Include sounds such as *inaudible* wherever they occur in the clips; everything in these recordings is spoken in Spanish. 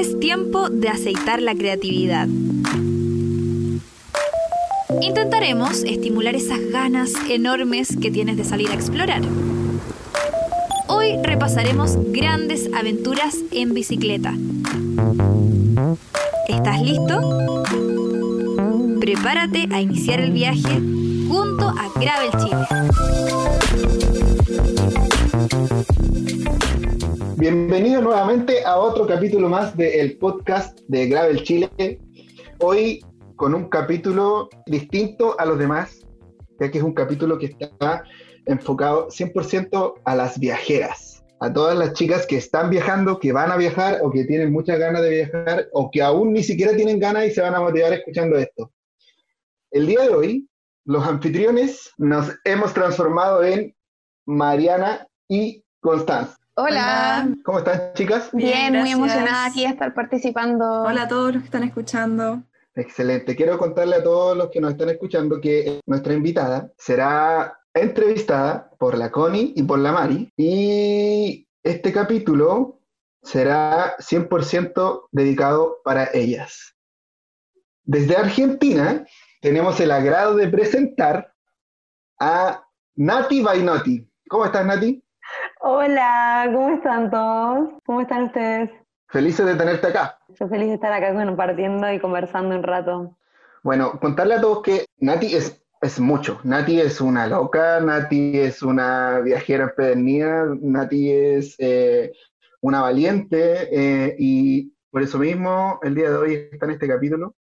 Es tiempo de aceitar la creatividad. Intentaremos estimular esas ganas enormes que tienes de salir a explorar. Hoy repasaremos grandes aventuras en bicicleta. ¿Estás listo? Prepárate a iniciar el viaje junto a Gravel Chile. Bienvenido nuevamente a otro capítulo más del podcast de Gravel Chile. Hoy con un capítulo distinto a los demás, ya que es un capítulo que está enfocado 100% a las viajeras, a todas las chicas que están viajando, que van a viajar o que tienen muchas ganas de viajar o que aún ni siquiera tienen ganas y se van a motivar escuchando esto. El día de hoy, los anfitriones nos hemos transformado en Mariana y Constanza. Hola. ¿Cómo están, chicas? Bien, muy emocionada aquí de estar participando. Hola a todos los que están escuchando. Excelente. Quiero contarle a todos los que nos están escuchando que nuestra invitada será entrevistada por la Connie y por la Mari. Y este capítulo será 100% dedicado para ellas. Desde Argentina tenemos el agrado de presentar a Nati Bainotti. ¿Cómo estás, Nati? Hola, ¿cómo están todos? ¿Cómo están ustedes? Felices de tenerte acá. Yo feliz de estar acá compartiendo y conversando un rato. Bueno, contarle a todos que Nati es, es mucho. Nati es una loca, Nati es una viajera empedernida, Nati es eh, una valiente eh, y por eso mismo el día de hoy está en este capítulo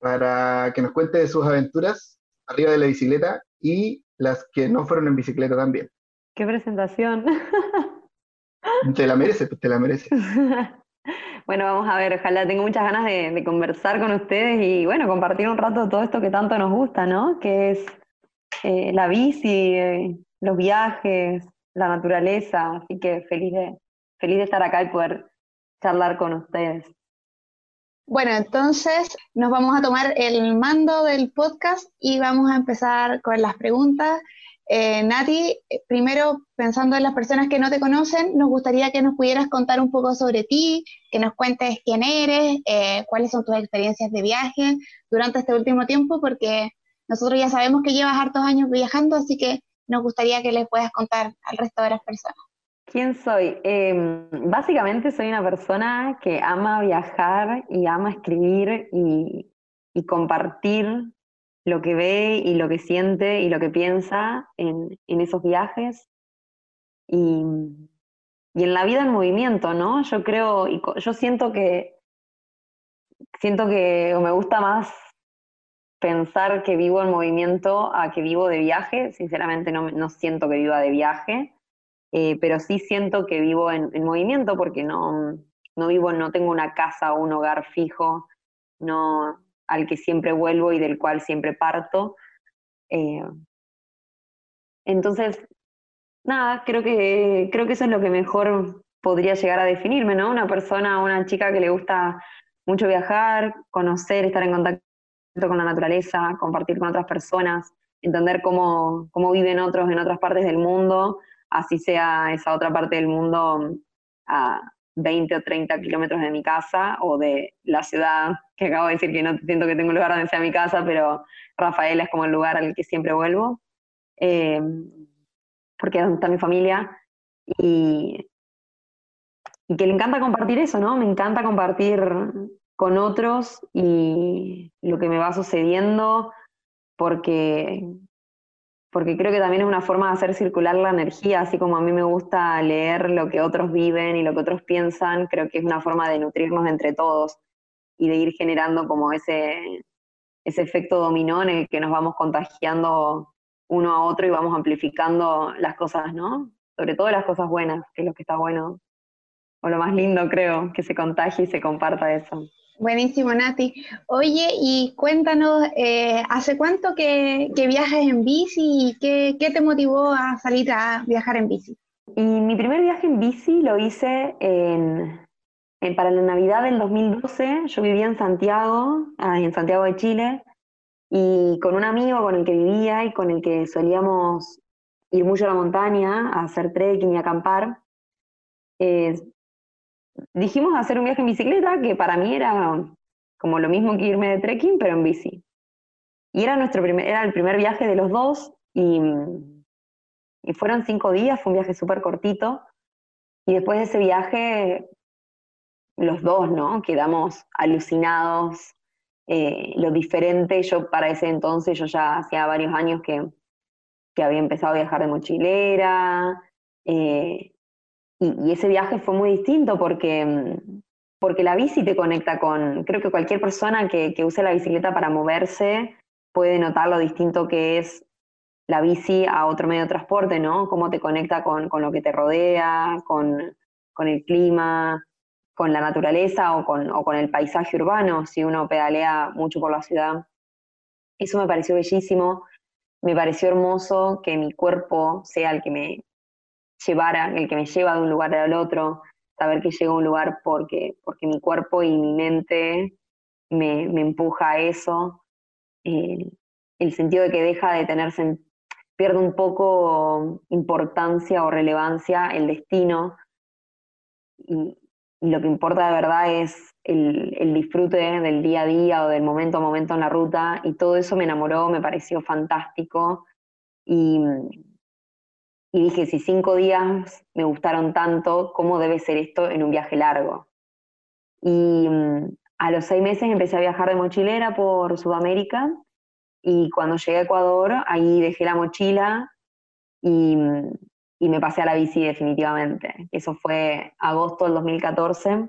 para que nos cuente de sus aventuras arriba de la bicicleta y las que no fueron en bicicleta también. ¡Qué presentación! *laughs* Te la mereces, te la mereces. *laughs* bueno, vamos a ver, ojalá tengo muchas ganas de, conversar con ustedes y bueno, compartir un rato todo esto que tanto nos gusta, ¿no? Que es eh, la bici, eh, los viajes, la naturaleza, así que feliz de, feliz de estar acá y poder charlar con ustedes. Bueno, entonces nos vamos a tomar el mando del podcast y vamos a empezar con las preguntas. Eh, Nati, primero pensando en las personas que no te conocen, nos gustaría que nos pudieras contar un poco sobre ti, que nos cuentes quién eres, eh, cuáles son tus experiencias de viaje durante este último tiempo, porque nosotros ya sabemos que llevas hartos años viajando, así que nos gustaría que le puedas contar al resto de las personas. ¿Quién soy? Em, básicamente soy una persona que ama viajar y ama escribir y, compartir lo que ve y lo que siente y lo que piensa en, esos viajes. Y, en la vida en movimiento, ¿no? Yo creo, y yo siento que, siento que me gusta más pensar que vivo en movimiento a que vivo de viaje. Sinceramente no, no siento que viva de viaje eh, pero sí siento que vivo en, movimiento porque no, no vivo, no tengo una casa o un hogar fijo, no al que siempre vuelvo y del cual siempre parto. Eh, entonces, nada, creo que, creo que eso es lo que mejor podría llegar a definirme, ¿no? Una persona, una chica que le gusta mucho viajar, conocer, estar en contacto con la naturaleza, compartir con otras personas, entender cómo, cómo viven otros en otras partes del mundo así sea esa otra parte del mundo a 20 o 30 kilómetros de mi casa o de la ciudad, que acabo de decir que no siento que tengo un lugar donde sea mi casa, pero Rafael es como el lugar al que siempre vuelvo, eh, porque es donde está mi familia y, y que le encanta compartir eso, ¿no? Me encanta compartir con otros y lo que me va sucediendo, porque porque creo que también es una forma de hacer circular la energía, así como a mí me gusta leer lo que otros viven y lo que otros piensan, creo que es una forma de nutrirnos entre todos y de ir generando como ese, ese efecto dominó en el que nos vamos contagiando uno a otro y vamos amplificando las cosas, ¿no? Sobre todo las cosas buenas, que es lo que está bueno, o lo más lindo creo, que se contagie y se comparta eso. Buenísimo, Nati. Oye, y cuéntanos, eh, ¿hace cuánto que, viajas en bici y qué, te motivó a salir a viajar en bici? Y mi primer viaje en bici lo hice en, para la Navidad del 2012. Yo vivía en Santiago, ah, en Santiago de Chile, y con un amigo con el que vivía y con el que solíamos ir mucho a la montaña a hacer trekking y acampar. Eh, dijimos hacer un viaje en bicicleta que para mí era como lo mismo que irme de trekking, pero en bici. Y era, nuestro primer, era el primer viaje de los dos y, y fueron cinco días, fue un viaje súper cortito. Y después de ese viaje, los dos, ¿no? Quedamos alucinados, eh, lo diferente. Yo para ese entonces, yo ya hacía varios años que, que había empezado a viajar de mochilera. Eh, y, ese viaje fue muy distinto porque, porque la bici te conecta con, creo que cualquier persona que, que use la bicicleta para moverse puede notar lo distinto que es la bici a otro medio de transporte, ¿no? Cómo te conecta con, con lo que te rodea, con, con, el clima, con la naturaleza o con, o con el paisaje urbano, si uno pedalea mucho por la ciudad. Eso me pareció bellísimo, me pareció hermoso que mi cuerpo sea el que me llevara, el que me lleva de un lugar al otro, saber que llego a un lugar porque, porque mi cuerpo y mi mente me, me empuja a eso, el, el sentido de que deja de tenerse, pierde un poco importancia o relevancia el destino. Y, lo que importa de verdad es el, el, disfrute del día a día o del momento a momento en la ruta. Y todo eso me enamoró, me pareció fantástico. Y, y dije, si cinco días me gustaron tanto, ¿cómo debe ser esto en un viaje largo? Y mm, a los seis meses empecé a viajar de mochilera por Sudamérica y cuando llegué a Ecuador, ahí dejé la mochila y, mm, y me pasé a la bici definitivamente. Eso fue agosto del 2014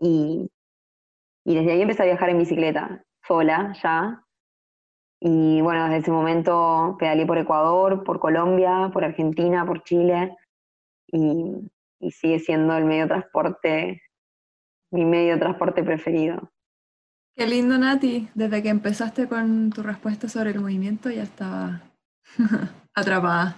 y, y desde ahí empecé a viajar en bicicleta, sola ya, y bueno, desde ese momento pedalé por Ecuador, por Colombia, por Argentina, por Chile, y, sigue siendo el medio de transporte, mi medio de transporte preferido. Qué lindo, Nati. Desde que empezaste con tu respuesta sobre el movimiento ya estaba *laughs* atrapada.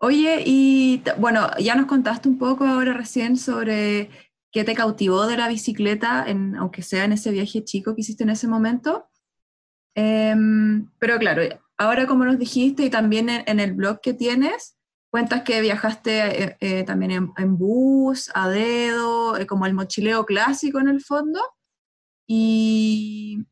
Oye, y bueno, ya nos contaste un poco ahora recién sobre qué te cautivó de la bicicleta, en, aunque sea en ese viaje chico que hiciste en ese momento. Em, pero claro, ahora como nos dijiste y también en, el blog que tienes, cuentas que viajaste eh, eh, también en, bus, a dedo, eh, como el mochileo clásico en el fondo. Y,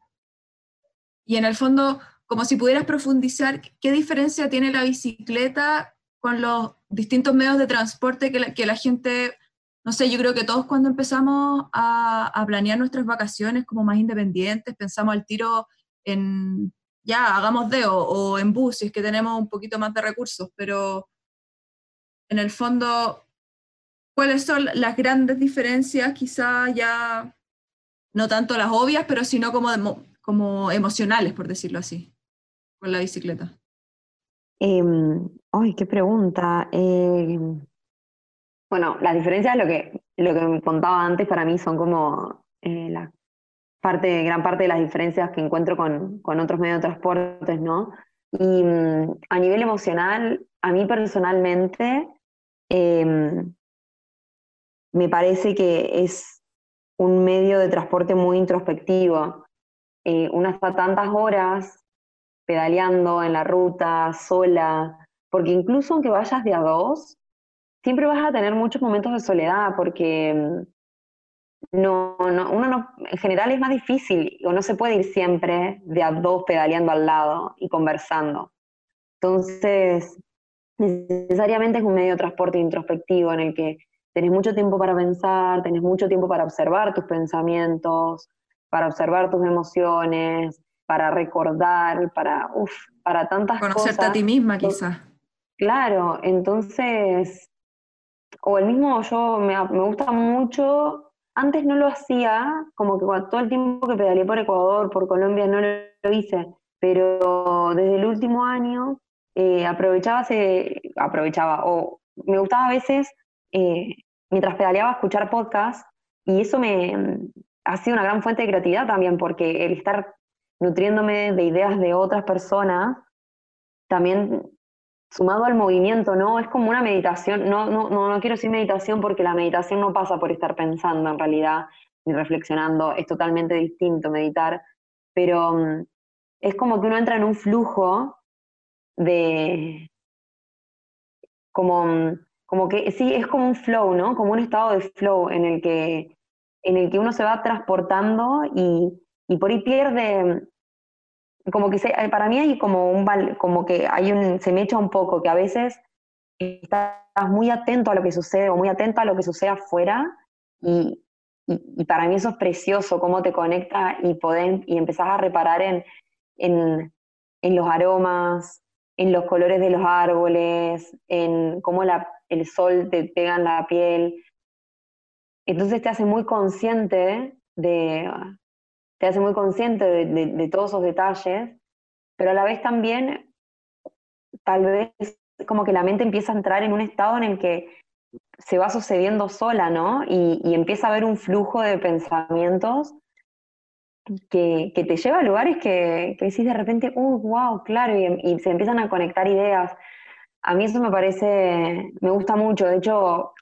y en el fondo, como si pudieras profundizar, ¿qué diferencia tiene la bicicleta con los distintos medios de transporte que la, que la gente, no sé, yo creo que todos cuando empezamos a, a planear nuestras vacaciones como más independientes, pensamos al tiro en, ya, hagamos de o, en bus, si es que tenemos un poquito más de recursos, pero en el fondo, ¿cuáles son las grandes diferencias? Quizá ya, no tanto las obvias, pero sino como, como emocionales, por decirlo así, con la bicicleta. Em, ay, qué pregunta. Em, bueno, las diferencias, lo que, lo que contaba antes, para mí son como eh, las parte, gran parte de las diferencias que encuentro con, con otros medios de transportes, ¿no? Y mm, a nivel emocional, a mí personalmente, em, me parece que es un medio de transporte muy introspectivo. Eh, uno está tantas horas pedaleando en la ruta, sola, porque incluso aunque vayas de a dos, siempre vas a tener muchos momentos de soledad, porque mm, no, no, uno no, en general es más difícil, o no se puede ir siempre de a dos pedaleando al lado y conversando. Entonces, necesariamente es un medio de transporte introspectivo en el que tenés mucho tiempo para pensar, tenés mucho tiempo para observar tus pensamientos, para observar tus emociones, para recordar, para, uf, para tantas cosas. Conocerte a ti misma, quizás. Claro, entonces, o el mismo, yo me, me gusta mucho antes no lo hacía, como que todo el tiempo que pedaleé por Ecuador, por Colombia, no lo, hice, pero desde el último año eh, aprovechaba, se, aprovechaba, o me gustaba a veces, eh, mientras pedaleaba, escuchar podcasts, y eso me mm, ha sido una gran fuente de creatividad también, porque el estar nutriéndome de ideas de otras personas, también sumado al movimiento, ¿no? Es como una meditación, no, no, no, no quiero decir meditación porque la meditación no pasa por estar pensando en realidad ni reflexionando, es totalmente distinto meditar, pero mm, es como que uno entra en un flujo de, como, mm, como que sí, es como un flow, ¿no? Como un estado de flow en el que, en el que uno se va transportando y, y por ahí pierde, como que se, para mí hay como un, como que hay un, se me echa un poco, que a veces estás muy atento a lo que sucede o muy atenta a lo que sucede afuera y, y, para mí eso es precioso, cómo te conecta y, podés, y empezás a reparar en, en, en, los aromas, en los colores de los árboles, en cómo la, el sol te pega en la piel. Entonces te hace muy consciente de, te hace muy consciente de, todos esos detalles, pero a la vez también tal vez como que la mente empieza a entrar en un estado en el que se va sucediendo sola, ¿no? Y, empieza a haber un flujo de pensamientos que, te lleva a lugares que, que, decís de repente, ¡uh, wow! Claro, y, se empiezan a conectar ideas. A mí eso me parece, me gusta mucho. De hecho,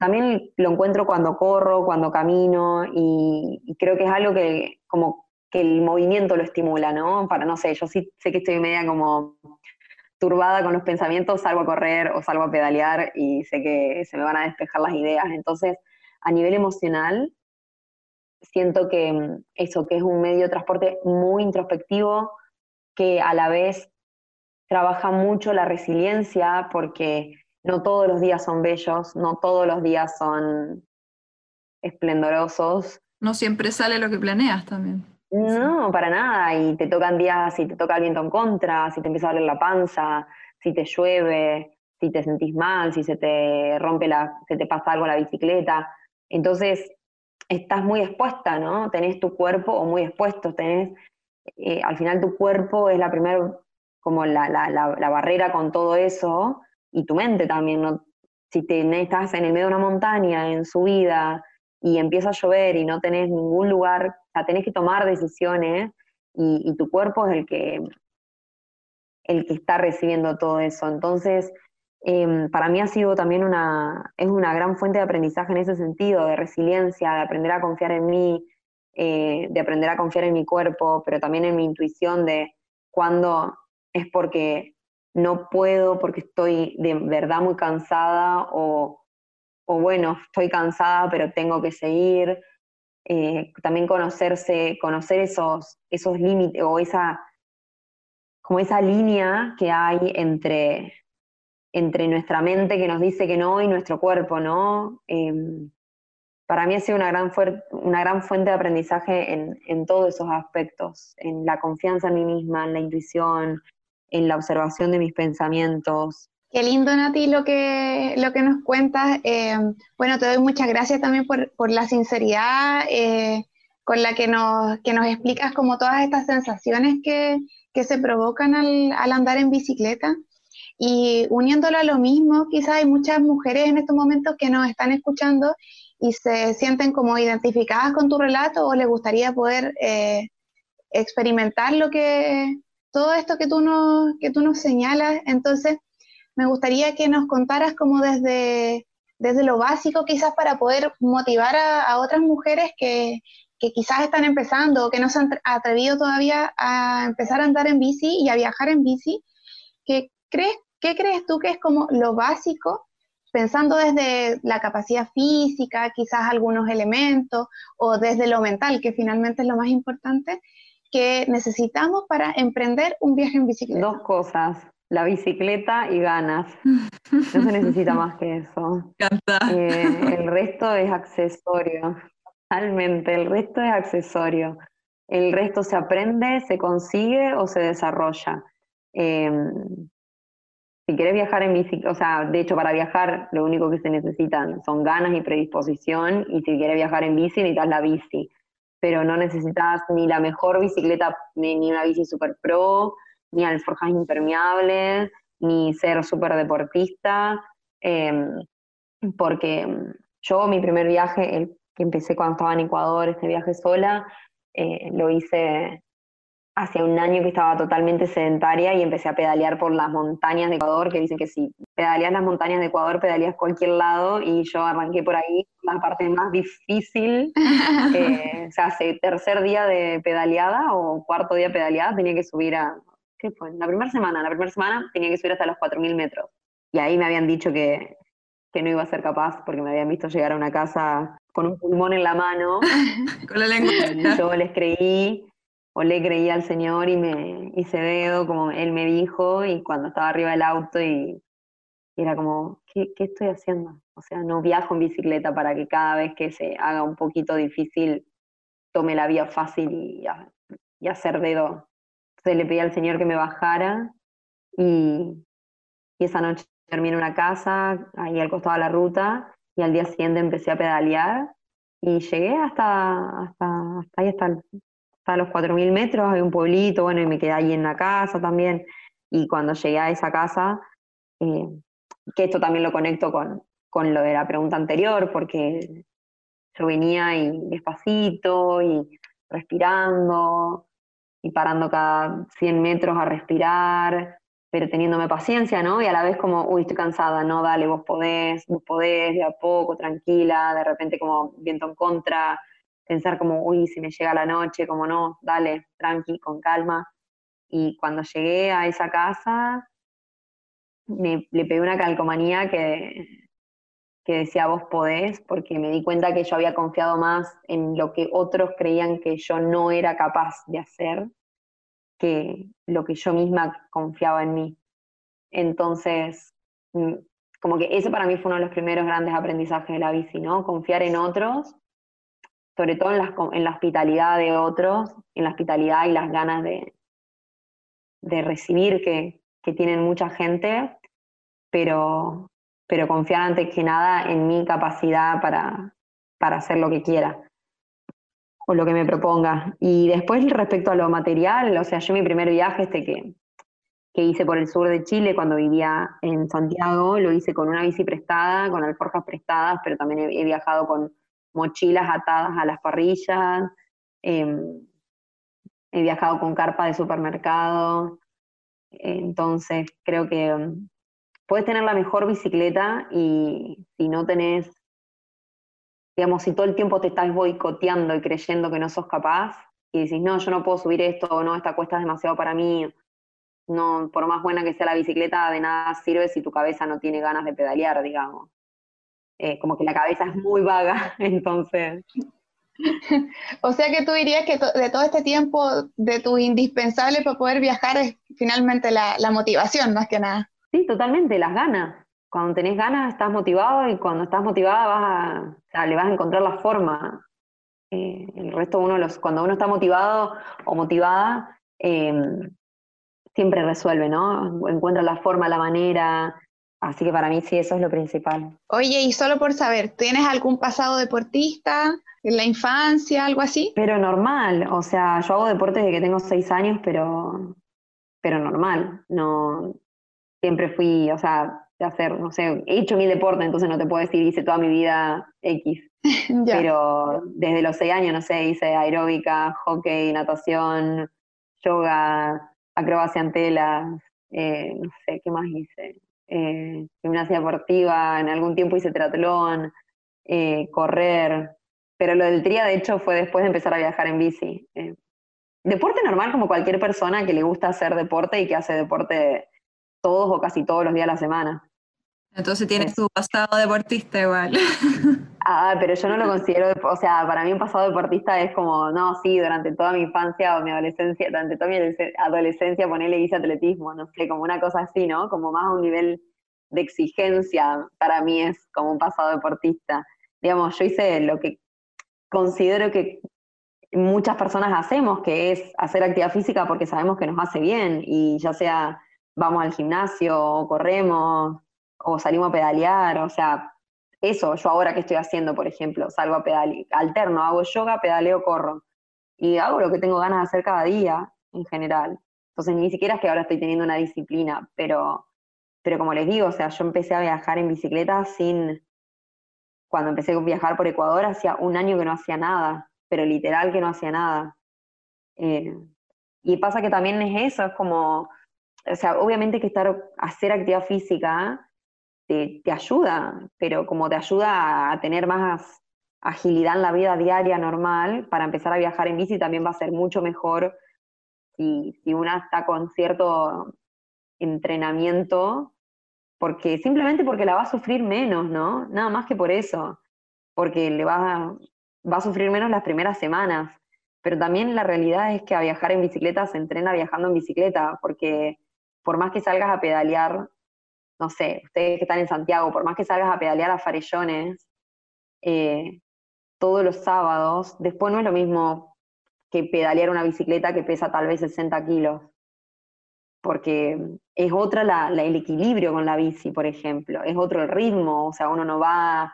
también lo encuentro cuando corro, cuando camino, y, creo que es algo que como que el movimiento lo estimula, ¿no? Para, no sé, yo sí sé que estoy media como turbada con los pensamientos, salgo a correr o salgo a pedalear y sé que se me van a despejar las ideas. Entonces, a nivel emocional, siento que mm, eso, que es un medio de transporte muy introspectivo, que a la vez trabaja mucho la resiliencia, porque no todos los días son bellos, no todos los días son esplendorosos. No siempre sale lo que planeas también. No, para nada. Y te tocan días, si te toca el viento en contra, si te empieza a doler la panza, si te llueve, si te sentís mal, si se te rompe la, se te pasa algo en la bicicleta. Entonces, estás muy expuesta, ¿no? Tenés tu cuerpo o muy expuesto, tenés, eh, al final tu cuerpo es la primera, como la, la, la, barrera con todo eso, y tu mente también, ¿no? Si te, estás en el medio de una montaña, en subida, y empieza a llover y no tenés ningún lugar, o sea, tenés que tomar decisiones y, tu cuerpo es el que, el que está recibiendo todo eso. Entonces, em, para mí ha sido también una, es una gran fuente de aprendizaje en ese sentido, de resiliencia, de aprender a confiar en mí, eh, de aprender a confiar en mi cuerpo, pero también en mi intuición de cuando es porque no puedo, porque estoy de verdad muy cansada o o bueno, estoy cansada, pero tengo que seguir. Eh, también conocerse, conocer esos, esos límites o esa, como esa línea que hay entre, entre nuestra mente que nos dice que no y nuestro cuerpo, ¿no? Em, para mí ha sido una gran, una gran fuente de aprendizaje en, en, todos esos aspectos, en la confianza en mí misma, en la intuición, en la observación de mis pensamientos, Qué lindo, Nati, lo que, lo que nos cuentas. Eh, bueno, te doy muchas gracias también por, la sinceridad eh, con la que nos, que nos explicas como todas estas sensaciones que, se provocan al, andar en bicicleta. Y uniéndolo a lo mismo, quizás hay muchas mujeres en estos momentos que nos están escuchando y se sienten como identificadas con tu relato o les gustaría poder eh, experimentar lo que, todo esto que tú nos, que tú nos señalas. Entonces, me gustaría que nos contaras como desde, desde lo básico, quizás para poder motivar a, otras mujeres que, quizás están empezando o que no se han atrevido todavía a empezar a andar en bici y a viajar en bici. ¿Qué crees, qué crees tú que es como lo básico, pensando desde la capacidad física, quizás algunos elementos, o desde lo mental, que finalmente es lo más importante, que necesitamos para emprender un viaje en bicicleta? Dos cosas la bicicleta y ganas. No se necesita más que eso. *laughs* Eh, el resto es accesorio. Totalmente, el resto es accesorio. El resto se aprende, se consigue o se desarrolla. Em, si quieres viajar en bicicleta, o sea, de hecho para viajar lo único que se necesitan son ganas y predisposición y si quieres viajar en bici necesitas la bici, pero no necesitas ni la mejor bicicleta ni una bici super pro, ni alforjas impermeables, ni ser súper deportista, em, porque yo mi primer viaje, el que empecé cuando estaba en Ecuador, este viaje sola, eh, lo hice hace un año que estaba totalmente sedentaria y empecé a pedalear por las montañas de Ecuador, que dicen que si pedaleas las montañas de Ecuador, pedaleas cualquier lado, y yo arranqué por ahí, la parte más difícil, *laughs* eh, o sea, hace tercer día de pedaleada o cuarto día pedaleada, tenía que subir a ¿qué fue? La primera semana, la primera semana tenía que subir hasta los 4.000 metros. Y ahí me habían dicho que, que no iba a ser capaz porque me habían visto llegar a una casa con un pulmón en la mano. *laughs* con la lengua. Yo les creí, o le creí al Señor y me hice dedo, como Él me dijo, y cuando estaba arriba del auto y, era como, ¿qué, ¿qué, estoy haciendo? O sea, no viajo en bicicleta para que cada vez que se haga un poquito difícil tome la vía fácil y, hacer dedo. Entonces le pedí al Señor que me bajara y, y esa noche terminé una casa ahí al costado de la ruta y al día siguiente empecé a pedalear y llegué hasta, hasta, hasta ahí, hasta, hasta los 4.000 metros, hay un pueblito, bueno, y me quedé ahí en la casa también. Y cuando llegué a esa casa, eh, que esto también lo conecto con, con lo de la pregunta anterior, porque yo venía y despacito y respirando y parando cada 100 metros a respirar, pero teniéndome paciencia, ¿no? Y a la vez como, uy, estoy cansada, no, dale, vos podés, vos podés, de a poco, tranquila, de repente como viento en contra, pensar como, uy, si me llega la noche, como no, dale, tranqui, con calma. Y cuando llegué a esa casa, me, le pegué una calcomanía que, que decía vos podés, porque me di cuenta que yo había confiado más en lo que otros creían que yo no era capaz de hacer que lo que yo misma confiaba en mí. Entonces, mm, como que ese para mí fue uno de los primeros grandes aprendizajes de la bici, ¿no? Confiar en otros, sobre todo en, en la hospitalidad de otros, en la hospitalidad y las ganas de, de recibir que, que tienen mucha gente, pero, pero confiar antes que nada en mi capacidad para, para hacer lo que quiera o lo que me proponga. Y después respecto a lo material, o sea, yo mi primer viaje este que, que hice por el sur de Chile cuando vivía en Santiago, lo hice con una bici prestada, con alforjas prestadas, pero también he, he viajado con mochilas atadas a las parrillas, eh, he viajado con carpa de supermercado, entonces creo que um, puedes tener la mejor bicicleta y si no tenés digamos, si todo el tiempo te estás boicoteando y creyendo que no sos capaz, y decís, no, yo no puedo subir esto, o no, esta cuesta es demasiado para mí, no, por más buena que sea la bicicleta, de nada sirve si tu cabeza no tiene ganas de pedalear, digamos. Eh, como que la cabeza es muy vaga, *laughs* entonces. *laughs* o sea que tú dirías que de todo este tiempo, de tu indispensable para poder viajar es finalmente la, la motivación, más que nada. Sí, totalmente, las ganas cuando tenés ganas estás motivado y cuando estás motivada vas a, le vas a encontrar la forma. Eh, el resto uno los, cuando uno está motivado o motivada, em, siempre resuelve, ¿no? Encuentra la forma, la manera. Así que para mí sí, eso es lo principal. Oye, y solo por saber, ¿tienes algún pasado deportista en la infancia, algo así? Pero normal, o sea, yo hago deporte desde que tengo seis años, pero, pero normal. No, siempre fui, o sea, de hacer, no sé, he hecho mi deporte, entonces no te puedo decir hice toda mi vida X. *laughs* Pero desde los seis años, no sé, hice aeróbica, hockey, natación, yoga, acrobacia en telas, eh, no sé, ¿qué más hice? Eh, gimnasia deportiva, en algún tiempo hice triatlón, eh, correr, pero lo del tría de hecho fue después de empezar a viajar en bici. deporte normal como cualquier persona que le gusta hacer deporte y que hace deporte todos o casi todos los días de la semana. Entonces tienes tu pasado deportista igual. *laughs* Ah, pero yo no lo considero, o sea, para mí un pasado deportista es como, no, sí, durante toda mi infancia o mi adolescencia, durante toda mi adolescencia ponerle hice atletismo, no sé, como una cosa así, ¿no? Como más a un nivel de exigencia, para mí es como un pasado deportista. Digamos, yo hice lo que considero que muchas personas hacemos, que es hacer actividad física porque sabemos que nos hace bien, y ya sea vamos al gimnasio o corremos o salimos a pedalear, o sea, eso, yo ahora que estoy haciendo, por ejemplo, salgo a pedalear, alterno, hago yoga, pedaleo, corro. Y hago lo que tengo ganas de hacer cada día, en general. Entonces, ni siquiera es que ahora estoy teniendo una disciplina, pero, pero como les digo, o sea, yo empecé a viajar en bicicleta sin, cuando empecé a viajar por Ecuador, hacía un año que no hacía nada, pero literal que no hacía nada. Eh, y pasa que también es eso, es como, o sea, obviamente que estar, hacer actividad física te, ayuda, pero como te ayuda a tener más agilidad en la vida diaria normal, para empezar a viajar en bici también va a ser mucho mejor si, si una está con cierto entrenamiento porque simplemente porque la va a sufrir menos, ¿no? Nada más que por eso, porque le va, va a sufrir menos las primeras semanas. Pero también la realidad es que a viajar en bicicleta se entrena viajando en bicicleta, porque por más que salgas a pedalear, no sé, ustedes que están en Santiago, por más que salgas a pedalear a Farellones eh, todos los sábados, después no es lo mismo que pedalear una bicicleta que pesa tal vez 60 kilos porque es otra la, el equilibrio con la bici, por ejemplo, es otro el ritmo, o sea, uno no va,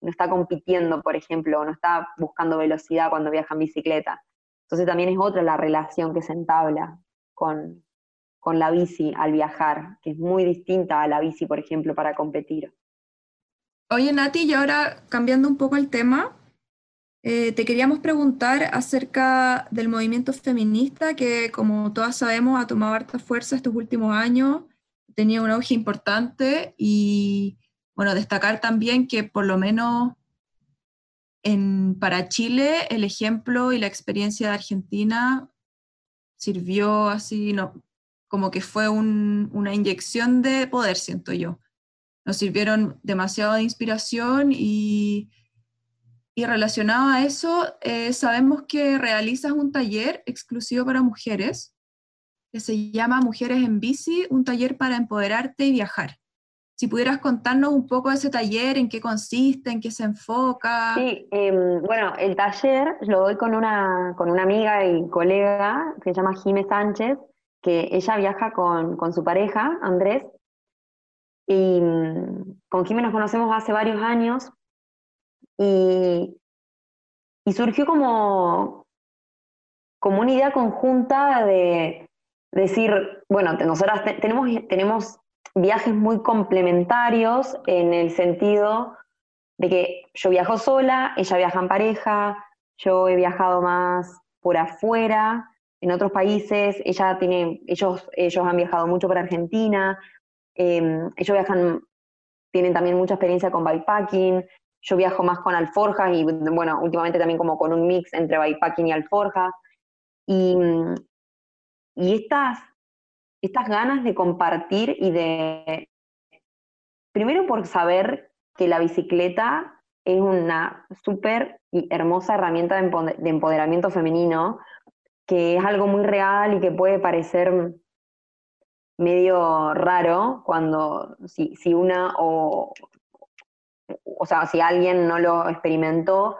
no está compitiendo, por ejemplo, no está buscando velocidad cuando viaja en bicicleta. Entonces también es otra la relación que se entabla con, con la bici al viajar, que es muy distinta a la bici, por ejemplo, para competir. Oye, Nati, y ahora cambiando un poco el tema, eh, te queríamos preguntar acerca del movimiento feminista que, como todas sabemos, ha tomado harta fuerza estos últimos años, tenía un auge importante y, bueno, destacar también que por lo menos en, para Chile el ejemplo y la experiencia de Argentina sirvió así, no, como que fue una inyección de poder, siento yo. Nos sirvieron demasiado de inspiración y y relacionado a eso, eh, sabemos que realizas un taller exclusivo para mujeres que se llama Mujeres en Bici, un taller para empoderarte y viajar. Si pudieras contarnos un poco de ese taller, en qué consiste, en qué se enfoca. Sí, em, bueno, el taller lo doy con una, con una amiga y colega que se llama Jime Sánchez, que ella viaja con, con su pareja, Andrés, y mm, con Jime nos conocemos hace varios años, y, surgió como, como una idea conjunta de decir, bueno, nosotras tenemos, tenemos viajes muy complementarios en el sentido de que yo viajo sola, ella viaja en pareja, yo he viajado más por afuera, en otros países, ella tiene, ellos, ellos han viajado mucho por Argentina, em, ellos viajan, tienen también mucha experiencia con bikepacking, yo viajo más con alforjas y, bueno, últimamente también como con un mix entre bikepacking y alforja. Y, y estas, estas ganas de compartir y de, primero por saber que la bicicleta es una súper hermosa herramienta de empoderamiento femenino, que es algo muy real y que puede parecer medio raro cuando si, si una o o sea, si alguien no lo experimentó,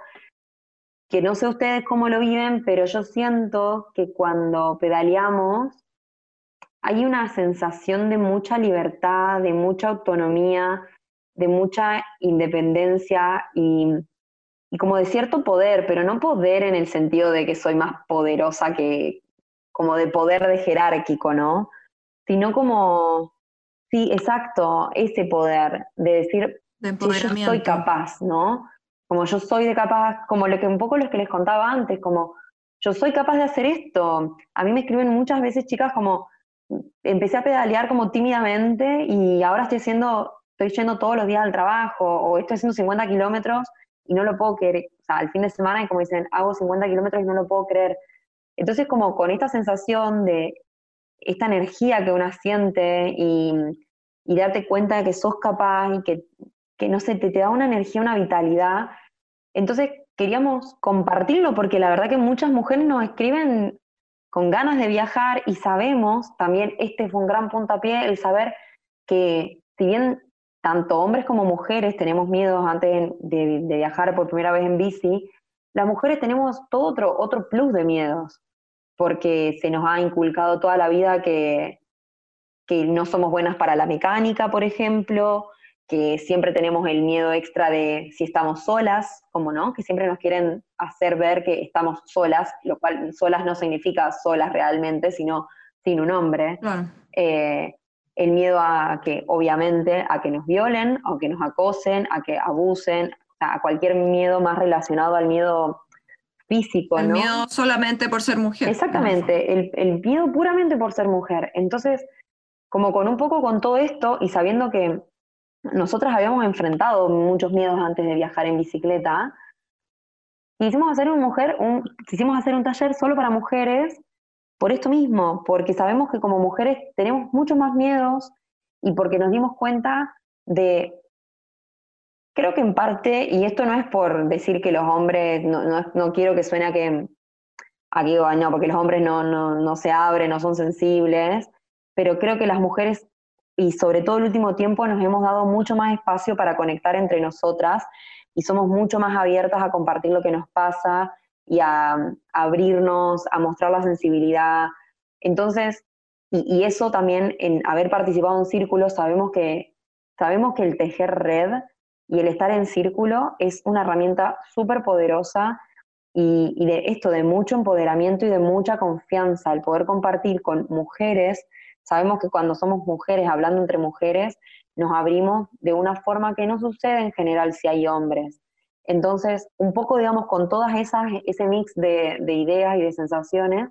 que no sé ustedes cómo lo viven, pero yo siento que cuando pedaleamos hay una sensación de mucha libertad, de mucha autonomía, de mucha independencia y, como de cierto poder, pero no poder en el sentido de que soy más poderosa que, como de poder de jerárquico, ¿no? Sino como, sí, exacto, ese poder de decir, yo soy capaz, ¿no? Como yo soy de capaz, como lo que un poco lo que les contaba antes, como yo soy capaz de hacer esto. A mí me escriben muchas veces chicas como empecé a pedalear como tímidamente y ahora estoy haciendo, estoy yendo todos los días al trabajo o estoy haciendo 50 kilómetros y no lo puedo creer. O sea, al fin de semana y como dicen, hago 50 kilómetros y no lo puedo creer. Entonces como con esta sensación de esta energía que uno siente y, y darte cuenta de que sos capaz y que que no sé, te, te da una energía, una vitalidad. Entonces queríamos compartirlo porque la verdad que muchas mujeres nos escriben con ganas de viajar y sabemos, también este fue un gran puntapié, el saber que si bien tanto hombres como mujeres tenemos miedos antes de, viajar por primera vez en bici, las mujeres tenemos todo otro, otro plus de miedos, porque se nos ha inculcado toda la vida que, que no somos buenas para la mecánica, por ejemplo, que siempre tenemos el miedo extra de si estamos solas, como no, que siempre nos quieren hacer ver que estamos solas, lo cual solas no significa solas realmente, sino sin un hombre. Eh, el miedo a que, obviamente, a que nos violen, a que nos acosen, a que abusen, a cualquier miedo más relacionado al miedo físico. El miedo solamente por ser mujer. Exactamente, el, el miedo puramente por ser mujer. Entonces, como con un poco con todo esto y sabiendo que nosotras habíamos enfrentado muchos miedos antes de viajar en bicicleta. Quisimos hacer, un mujer, un, quisimos hacer un taller solo para mujeres por esto mismo, porque sabemos que como mujeres tenemos muchos más miedos y porque nos dimos cuenta de, creo que en parte, y esto no es por decir que los hombres, no, quiero que suene que, aquí no, porque los hombres no, no, no se abren, no son sensibles, pero creo que las mujeres y sobre todo el último tiempo nos hemos dado mucho más espacio para conectar entre nosotras y somos mucho más abiertas a compartir lo que nos pasa y a, abrirnos, a mostrar la sensibilidad. Entonces, y, eso también en haber participado en círculos, sabemos que, sabemos que el tejer red y el estar en círculo es una herramienta súper poderosa y, de esto, de mucho empoderamiento y de mucha confianza, el poder compartir con mujeres Sabemos que cuando somos mujeres, hablando entre mujeres, nos abrimos de una forma que no sucede en general si hay hombres. Entonces, un poco, digamos, con todas esas, ese mix de, ideas y de sensaciones,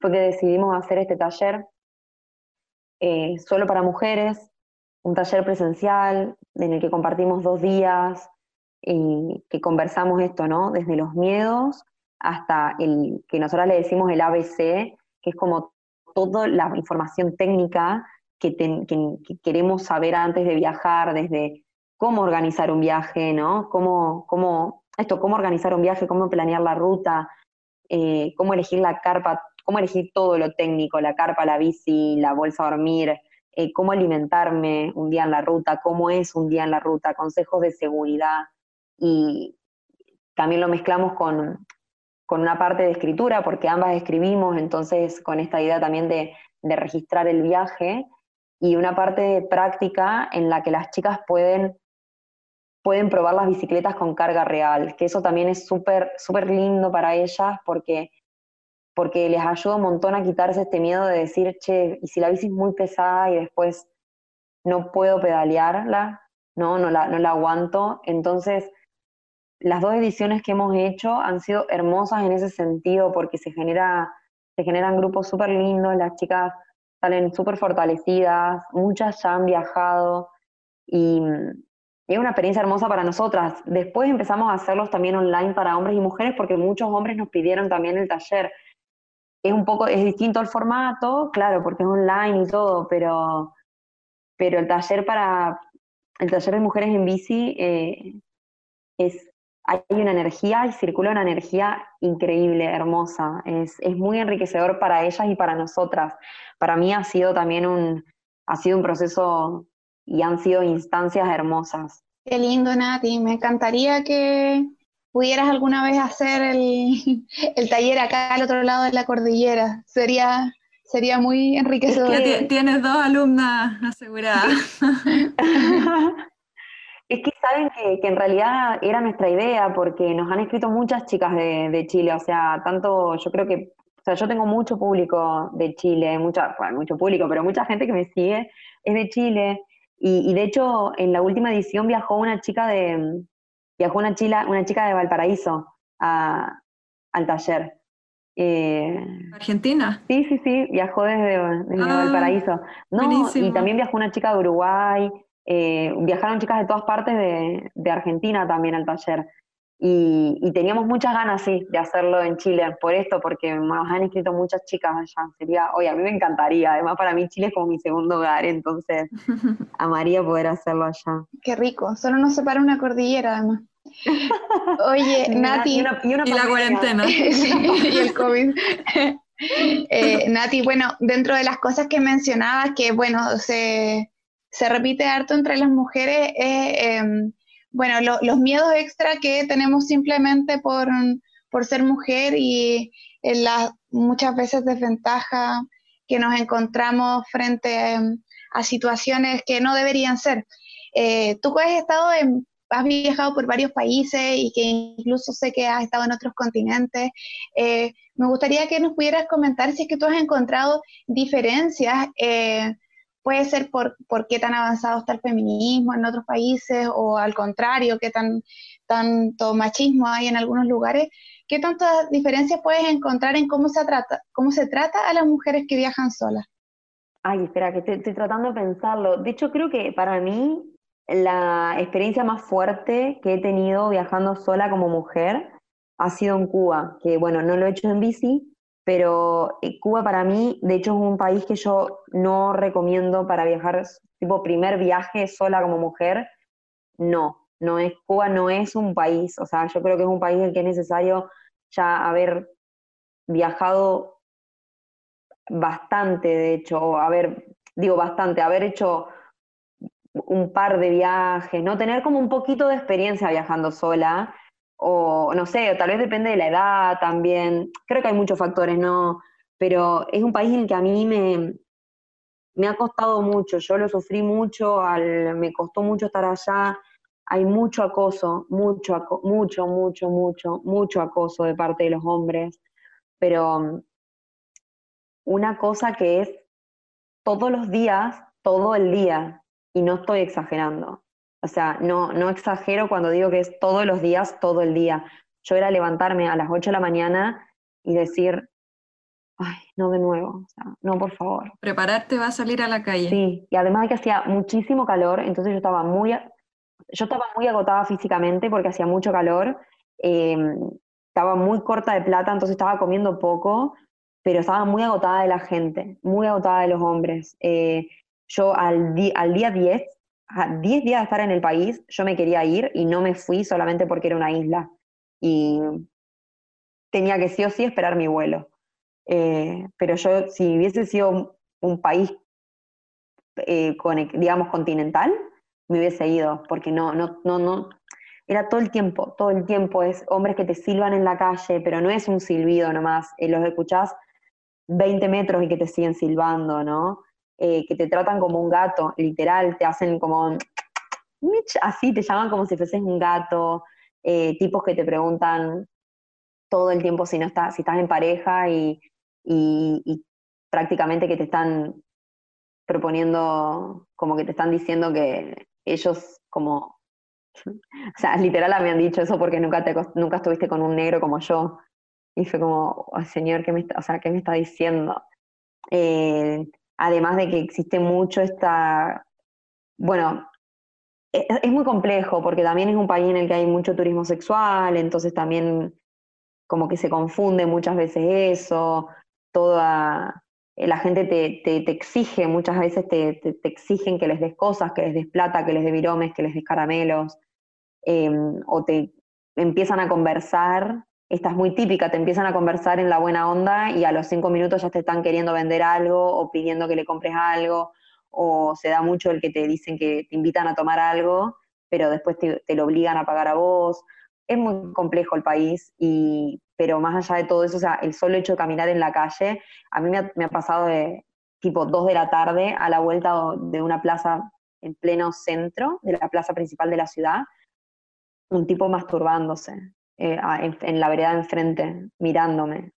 fue que decidimos hacer este taller eh, solo para mujeres, un taller presencial en el que compartimos dos días y que conversamos esto, ¿no? Desde los miedos hasta el que nosotros le decimos el ABC, que es como toda la información técnica que, queremos saber antes de viajar, desde cómo organizar un viaje, ¿no? Cómo, cómo, esto, cómo organizar un viaje, cómo planear la ruta, eh, cómo elegir la carpa, cómo elegir todo lo técnico, la carpa, la bici, la bolsa a dormir, eh, cómo alimentarme un día en la ruta, cómo es un día en la ruta, consejos de seguridad. Y también lo mezclamos con, con una parte de escritura, porque ambas escribimos, entonces con esta idea también de, registrar el viaje, y una parte de práctica en la que las chicas pueden, pueden probar las bicicletas con carga real, que eso también es súper súper lindo para ellas porque, porque les ayuda un montón a quitarse este miedo de decir, che, y si la bici es muy pesada y después no puedo pedalearla, no, no la, no la aguanto, entonces las dos ediciones que hemos hecho han sido hermosas en ese sentido porque se, genera, se generan grupos súper lindos, las chicas salen súper fortalecidas, muchas ya han viajado y, es una experiencia hermosa para nosotras. Después empezamos a hacerlos también online para hombres y mujeres porque muchos hombres nos pidieron también el taller. Es un poco, es distinto el formato, claro, porque es online y todo, pero, pero el taller para, el taller de mujeres en bici eh, es hay una energía y circula una energía increíble, hermosa. Es, muy enriquecedor para ellas y para nosotras. Para mí ha sido también un, ha sido un proceso y han sido instancias hermosas. Qué lindo, Nati. Me encantaría que pudieras alguna vez hacer el, *laughs* taller acá al otro lado de la cordillera. Sería, sería muy enriquecedor. tienes dos alumnas aseguradas. *laughs* Es que saben que, en realidad era nuestra idea, porque nos han escrito muchas chicas de, Chile, o sea, tanto, yo creo que, o sea, yo tengo mucho público de Chile, mucha, bueno, mucho público, pero mucha gente que me sigue es de Chile, y, de hecho en la última edición viajó una chica de, viajó una, chila, una chica de Valparaíso al taller. Eh, ¿Argentina? Sí, sí, sí, viajó desde, ah, Valparaíso. No, y también viajó una chica de Uruguay, eh, viajaron chicas de todas partes de, Argentina también al taller. Y, teníamos muchas ganas, sí, de hacerlo en Chile, por esto, porque nos han escrito muchas chicas allá. Sería, oye, a mí me encantaría, además para mí Chile es como mi segundo hogar, entonces *laughs* amaría poder hacerlo allá. Qué rico, solo nos separa una cordillera además. *laughs* Oye, Nati. Y, la cuarentena. *laughs* y el COVID. Eh, Nati, bueno, dentro de las cosas que mencionabas, que bueno, se se repite harto entre las mujeres es, em, bueno, los miedos extra que tenemos simplemente por, ser mujer y en las muchas veces desventajas que nos encontramos frente em, a situaciones que no deberían ser. Eh, tú has estado en, has viajado por varios países y que incluso sé que has estado en otros continentes. Eh, me gustaría que nos pudieras comentar si es que tú has encontrado diferencias eh, puede ser por, por, qué tan avanzado está el feminismo en otros países o al contrario, qué tan, tanto machismo hay en algunos lugares. ¿Qué tantas diferencias puedes encontrar en cómo se trata, cómo se trata a las mujeres que viajan solas? Ay, espera, que estoy, estoy tratando de pensarlo. De hecho, creo que para mí la experiencia más fuerte que he tenido viajando sola como mujer ha sido en Cuba, que bueno, no lo he hecho en bici, pero eh, Cuba para mí, de hecho, es un país que yo no recomiendo para viajar, tipo primer viaje sola como mujer, no, no es, Cuba no es un país, o sea, yo creo que es un país en el que es necesario ya haber viajado bastante, de hecho, haber, digo bastante, haber hecho un par de viajes, ¿no? Tener como un poquito de experiencia viajando sola, o no sé, tal vez depende de la edad también, creo que hay muchos factores, ¿no? Pero es un país en el que a mí me, me ha costado mucho, yo lo sufrí mucho, al, me costó mucho estar allá, hay mucho acoso, mucho, mucho, mucho, mucho, mucho acoso de parte de los hombres, pero una cosa que es todos los días, todo el día, y no estoy exagerando. O sea, no, no exagero cuando digo que es todos los días, todo el día. Yo era levantarme a las 8 de la mañana y decir, ay, no de nuevo, o sea, no, por favor. Prepararte va a salir a la calle. Sí, y además de que hacía muchísimo calor, entonces yo estaba muy, yo estaba muy agotada físicamente porque hacía mucho calor, em, estaba muy corta de plata, entonces estaba comiendo poco, pero estaba muy agotada de la gente, muy agotada de los hombres. Eh, yo al, al día 10, a 10 días de estar en el país, yo me quería ir y no me fui solamente porque era una isla. Y tenía que sí o sí esperar mi vuelo. Eh, pero yo, si hubiese sido un, país, eh, digamos, continental, me hubiese ido, porque no, no, no, no, era todo el tiempo, todo el tiempo es hombres que te silban en la calle, pero no es un silbido nomás, eh, los escuchás 20 metros y que te siguen silbando, ¿no? Eh, que te tratan como un gato, literal, te hacen como, *tsk* así, te llaman como si fueses un gato, eh, tipos que te preguntan todo el tiempo si no estás, si estás en pareja y, y prácticamente que te están proponiendo, como que te están diciendo que ellos como, o sea, literal me han dicho eso porque nunca, te, nunca estuviste con un negro como yo. Y fue como, señor, ¿qué me está, o sea, ¿qué me está diciendo? Eh, además de que existe mucho esta, bueno, es, es, muy complejo porque también es un país en el que hay mucho turismo sexual, entonces también como que se confunde muchas veces eso, toda, eh, la gente te, te, exige, muchas veces te, te, exigen que les des cosas, que les des plata, que les des viromes, que les des caramelos, em, o te empiezan a conversar, esta es muy típica, te empiezan a conversar en la buena onda y a los cinco minutos ya te están queriendo vender algo o pidiendo que le compres algo, o se da mucho el que te dicen que te invitan a tomar algo, pero después te, lo obligan a pagar a vos. Es muy complejo el país y pero más allá de todo eso, o sea, el solo hecho de caminar en la calle, a mí me ha, pasado de tipo 2 de la tarde a la vuelta de una plaza en pleno centro, de la plaza principal de la ciudad, un tipo masturbándose eh, en, la vereda enfrente, mirándome.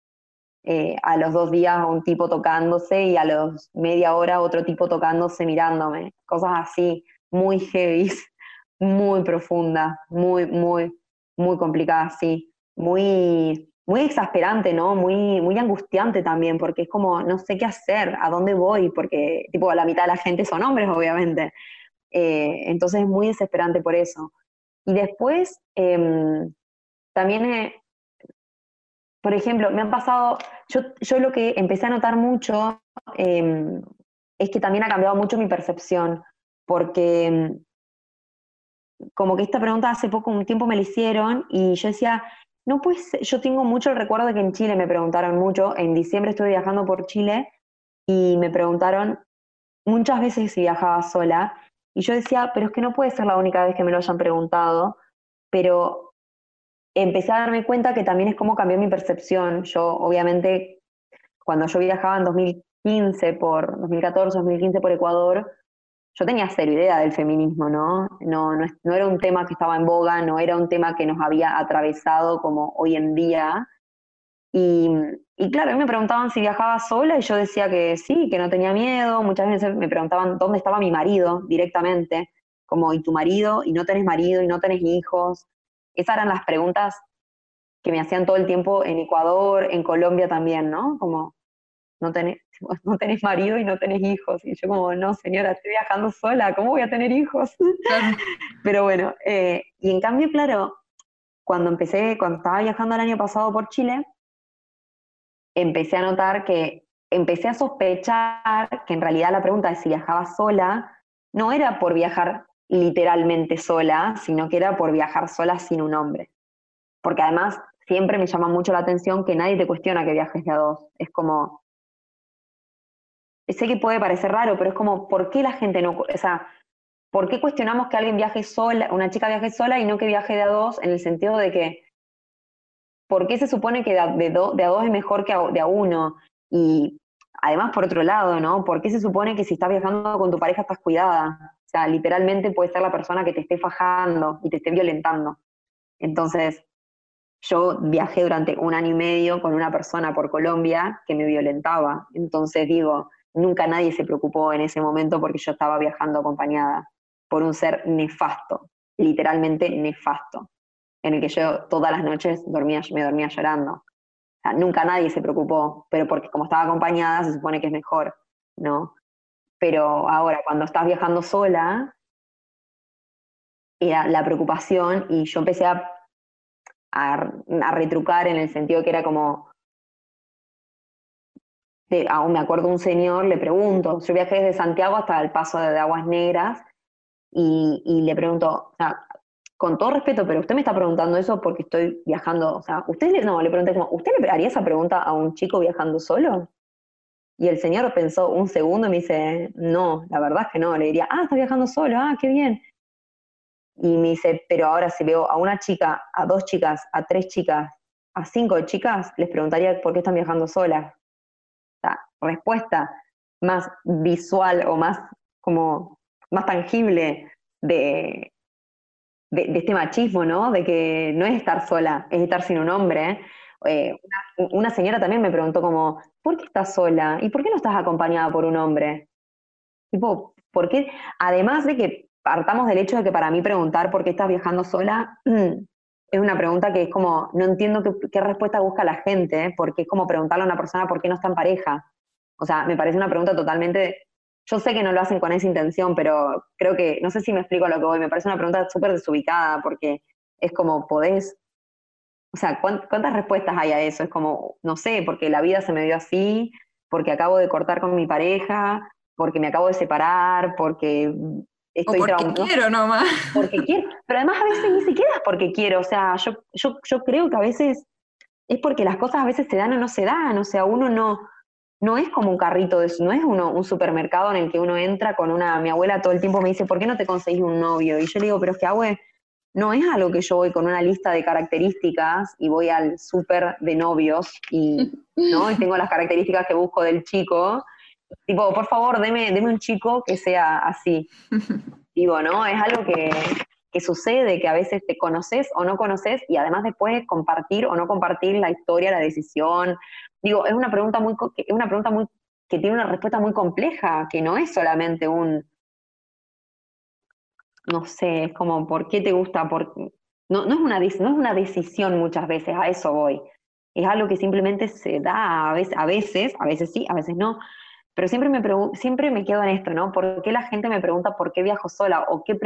Eh, a los dos días un tipo tocándose y a los media hora otro tipo tocándose, mirándome. Cosas así, muy heavy, *laughs* muy profundas, muy, muy, muy complicadas, sí muy, muy exasperante, ¿no? Muy, muy angustiante también, porque es como, no sé qué hacer, a dónde voy, porque tipo la mitad de la gente son hombres, obviamente. Eh, entonces es muy desesperante por eso. Y después, em, también, por ejemplo, me han pasado, yo, yo lo que empecé a notar mucho em, es que también ha cambiado mucho mi percepción, porque em, como que esta pregunta hace poco, un tiempo me la hicieron y yo decía, no pues, yo tengo mucho el recuerdo de que en Chile me preguntaron mucho, en diciembre estuve viajando por Chile y me preguntaron muchas veces si viajaba sola y yo decía, pero es que no puede ser la única vez que me lo hayan preguntado, pero empecé a darme cuenta que también es como cambió mi percepción. Yo, obviamente, cuando yo viajaba en 2015 por 2014, 2015 por Ecuador, yo tenía cero idea del feminismo, ¿no? No, no, era un tema que estaba en boga, no era un tema que nos había atravesado como hoy en día. Y, y claro, a mí me preguntaban si viajaba sola y yo decía que sí, que no tenía miedo. Muchas veces me preguntaban dónde estaba mi marido directamente, como, ¿y tu marido? ¿Y no tenés marido? ¿Y no tenés hijos? Esas eran las preguntas que me hacían todo el tiempo en Ecuador, en Colombia también, ¿no? Como, no tenés, *laughs* no tenés marido y no tenés hijos. Y yo como, no, señora, estoy viajando sola, ¿cómo voy a tener hijos? *laughs* Pero bueno, eh, y en cambio, claro, cuando empecé, cuando estaba viajando el año pasado por Chile, empecé a notar que empecé a sospechar que en realidad la pregunta de si viajaba sola no era por viajar literalmente sola, sino que era por viajar sola sin un hombre. Porque además siempre me llama mucho la atención que nadie te cuestiona que viajes de a dos. Es como, sé que puede parecer raro, pero es como, ¿por qué la gente no, o sea, ¿por qué cuestionamos que alguien viaje sola, una chica viaje sola y no que viaje de a dos en el sentido de que, ¿por qué se supone que de a, de a dos es mejor que de a uno? Y además, por otro lado, ¿no? ¿Por qué se supone que si estás viajando con tu pareja estás cuidada? Literalmente puede ser la persona que te esté fajando y te esté violentando. Entonces, yo viajé durante un año y medio con una persona por Colombia que me violentaba. Entonces digo, nunca nadie se preocupó en ese momento porque yo estaba viajando acompañada por un ser nefasto, literalmente nefasto, en el que yo todas las noches dormía, me dormía llorando. nunca nadie se preocupó, pero porque como estaba acompañada se supone que es mejor, ¿no? Pero ahora, cuando estás viajando sola, era la preocupación y yo empecé a, a retrucar en el sentido que era como, aún me acuerdo un señor, le pregunto, yo viajé desde Santiago hasta el paso de Aguas Negras y, le pregunto, o sea, con todo respeto, pero usted me está preguntando eso porque estoy viajando, o sea, usted le, no, le pregunté como, ¿usted le haría esa pregunta a un chico viajando solo? Y el señor pensó un segundo y me dice, no, la verdad es que no, le diría, ah, está viajando solo, ah, qué bien. Y me dice, pero ahora si veo a una chica, a dos chicas, a tres chicas, a cinco chicas, les preguntaría por qué están viajando solas respuesta más visual o más como más tangible de, de, este machismo, ¿no? De que no es estar sola, es estar sin un hombre. Eh, una, señora también me preguntó como, ¿por qué estás sola? ¿Y por qué no estás acompañada por un hombre? Tipo, ¿por qué? Además de que partamos del hecho de que para mí preguntar por qué estás viajando sola *clears throat* es una pregunta que es como, no entiendo qué, respuesta busca la gente, porque es como preguntarle a una persona por qué no está en pareja. O sea, me parece una pregunta totalmente, yo sé que no lo hacen con esa intención, pero creo que, no sé si me explico a lo que voy, me parece una pregunta súper desubicada, porque es como, podés, o sea, ¿cuántas respuestas hay a eso? Es como, no sé, porque la vida se me dio así, porque acabo de cortar con mi pareja, porque me acabo de separar, porque estoy o porque quiero nomás. Porque quiero, pero además a veces ni siquiera es porque quiero, o sea, yo, yo, yo creo que a veces es porque las cosas a veces se dan o no se dan, o sea, uno no, no es como un carrito, de, no es uno, un supermercado en el que uno entra con una, mi abuela todo el tiempo me dice, ¿por qué no te conseguís un novio? Y yo le digo, pero es que abue, no es algo que yo voy con una lista de características y voy al súper de novios y, ¿no? *laughs* y tengo las características que busco del chico Tipo, por favor, deme, deme un chico que sea así. *laughs* Digo, ¿no? Es algo que, que sucede, que a veces te conoces o no conoces y además después compartir o no compartir la historia, la decisión. Digo, es una pregunta muy, es una pregunta muy, que tiene una respuesta muy compleja, que no es solamente un, no sé, es como, ¿por qué te gusta? Por, no, no, es una, no es una decisión muchas veces, a eso voy. Es algo que simplemente se da a veces, a veces, a veces sí, a veces no, pero siempre me, siempre me quedo en esto, ¿no? ¿Por qué la gente me pregunta por qué viajo sola? ¿O qué,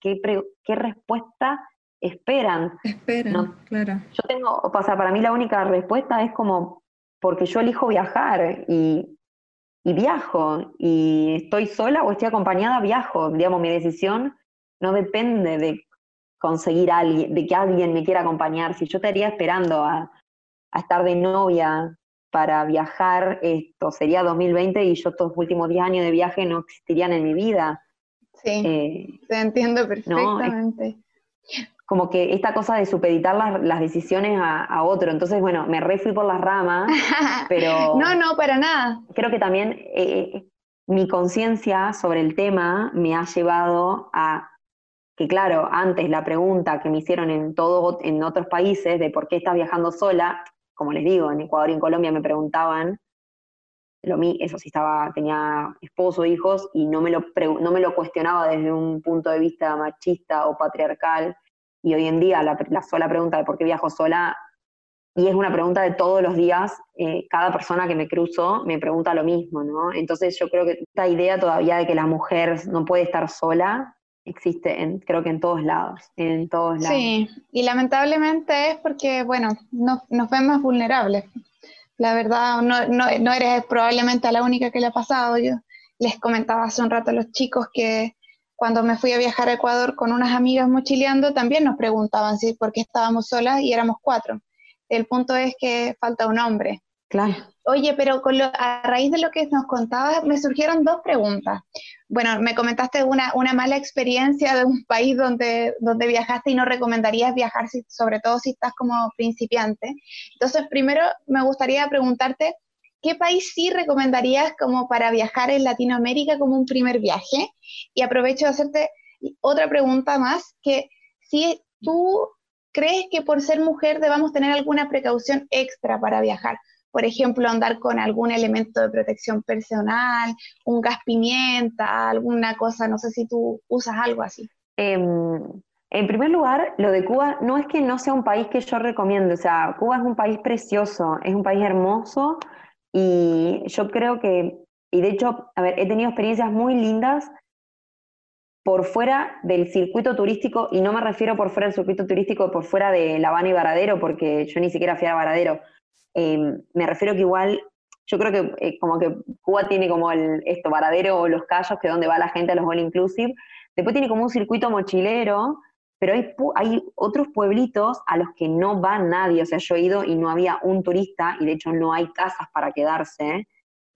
qué, qué respuesta esperan? Esperan, claro. Yo tengo, o sea, para mí la única respuesta es como, porque yo elijo viajar y, y viajo, y estoy sola o estoy acompañada, viajo. Digamos, mi decisión no depende de conseguir a alguien, de que alguien me quiera acompañar. Si yo estaría esperando a, a estar de novia para viajar, esto sería 2020 y yo estos últimos 10 años de viaje no existirían en mi vida. Sí, eh, te entiendo perfectamente. como que esta cosa de supeditar las, decisiones a, otro, entonces bueno, me refui por las ramas, *laughs* pero... no, no, para nada. Creo que también eh, mi conciencia sobre el tema me ha llevado a que claro, antes la pregunta que me hicieron en todos en otros países de por qué estás viajando sola, como les digo, en Ecuador y en Colombia me preguntaban, lo, eso sí estaba, tenía esposo, hijos, y no me, lo no me lo cuestionaba desde un punto de vista machista o patriarcal, y hoy en día la, sola pregunta de por qué viajo sola, y es una pregunta de todos los días, eh, cada persona que me cruzo me pregunta lo mismo, ¿no? Entonces yo creo que esta idea todavía de que la mujer no puede estar sola, existe, en, creo que en todos lados, en todos lados. Sí, y lamentablemente es porque, bueno, nos, nos ven más vulnerables. La verdad, no, no, no eres probablemente la única que le ha pasado. Yo les comentaba hace un rato a los chicos que cuando me fui a viajar a Ecuador con unas amigas mochileando, también nos preguntaban si por qué estábamos solas y éramos cuatro. El punto es que falta un hombre. Claro. Oye, pero a raíz de lo que nos contabas, me surgieron dos preguntas. Bueno, me comentaste una, una mala experiencia de un país donde, donde viajaste y no recomendarías viajar, sobre todo si estás como principiante. Entonces, primero me gustaría preguntarte, ¿qué país sí recomendarías como para viajar en Latinoamérica como un primer viaje? Y aprovecho de hacerte otra pregunta más, que si tú crees que por ser mujer debamos tener alguna precaución extra para viajar, por ejemplo, andar con algún elemento de protección personal, un gas pimienta, alguna cosa, no sé si tú usas algo así. Em, en primer lugar, lo de Cuba no es que no sea un país que yo recomiendo, o sea, Cuba es un país precioso, es un país hermoso y yo creo que, y de hecho, a ver, he tenido experiencias muy lindas por fuera del circuito turístico, y no me refiero por fuera del circuito turístico, por fuera de La Habana y Varadero, porque yo ni siquiera fui a Varadero, Em, me refiero que igual, yo creo que eh, como que Cuba tiene como el, esto, Varadero o Los Cayos, que es donde va la gente a los All Inclusive, después tiene como un circuito mochilero, pero hay, hay otros pueblitos a los que no va nadie, o sea, yo he ido y no había un turista, y de hecho no hay casas para quedarse,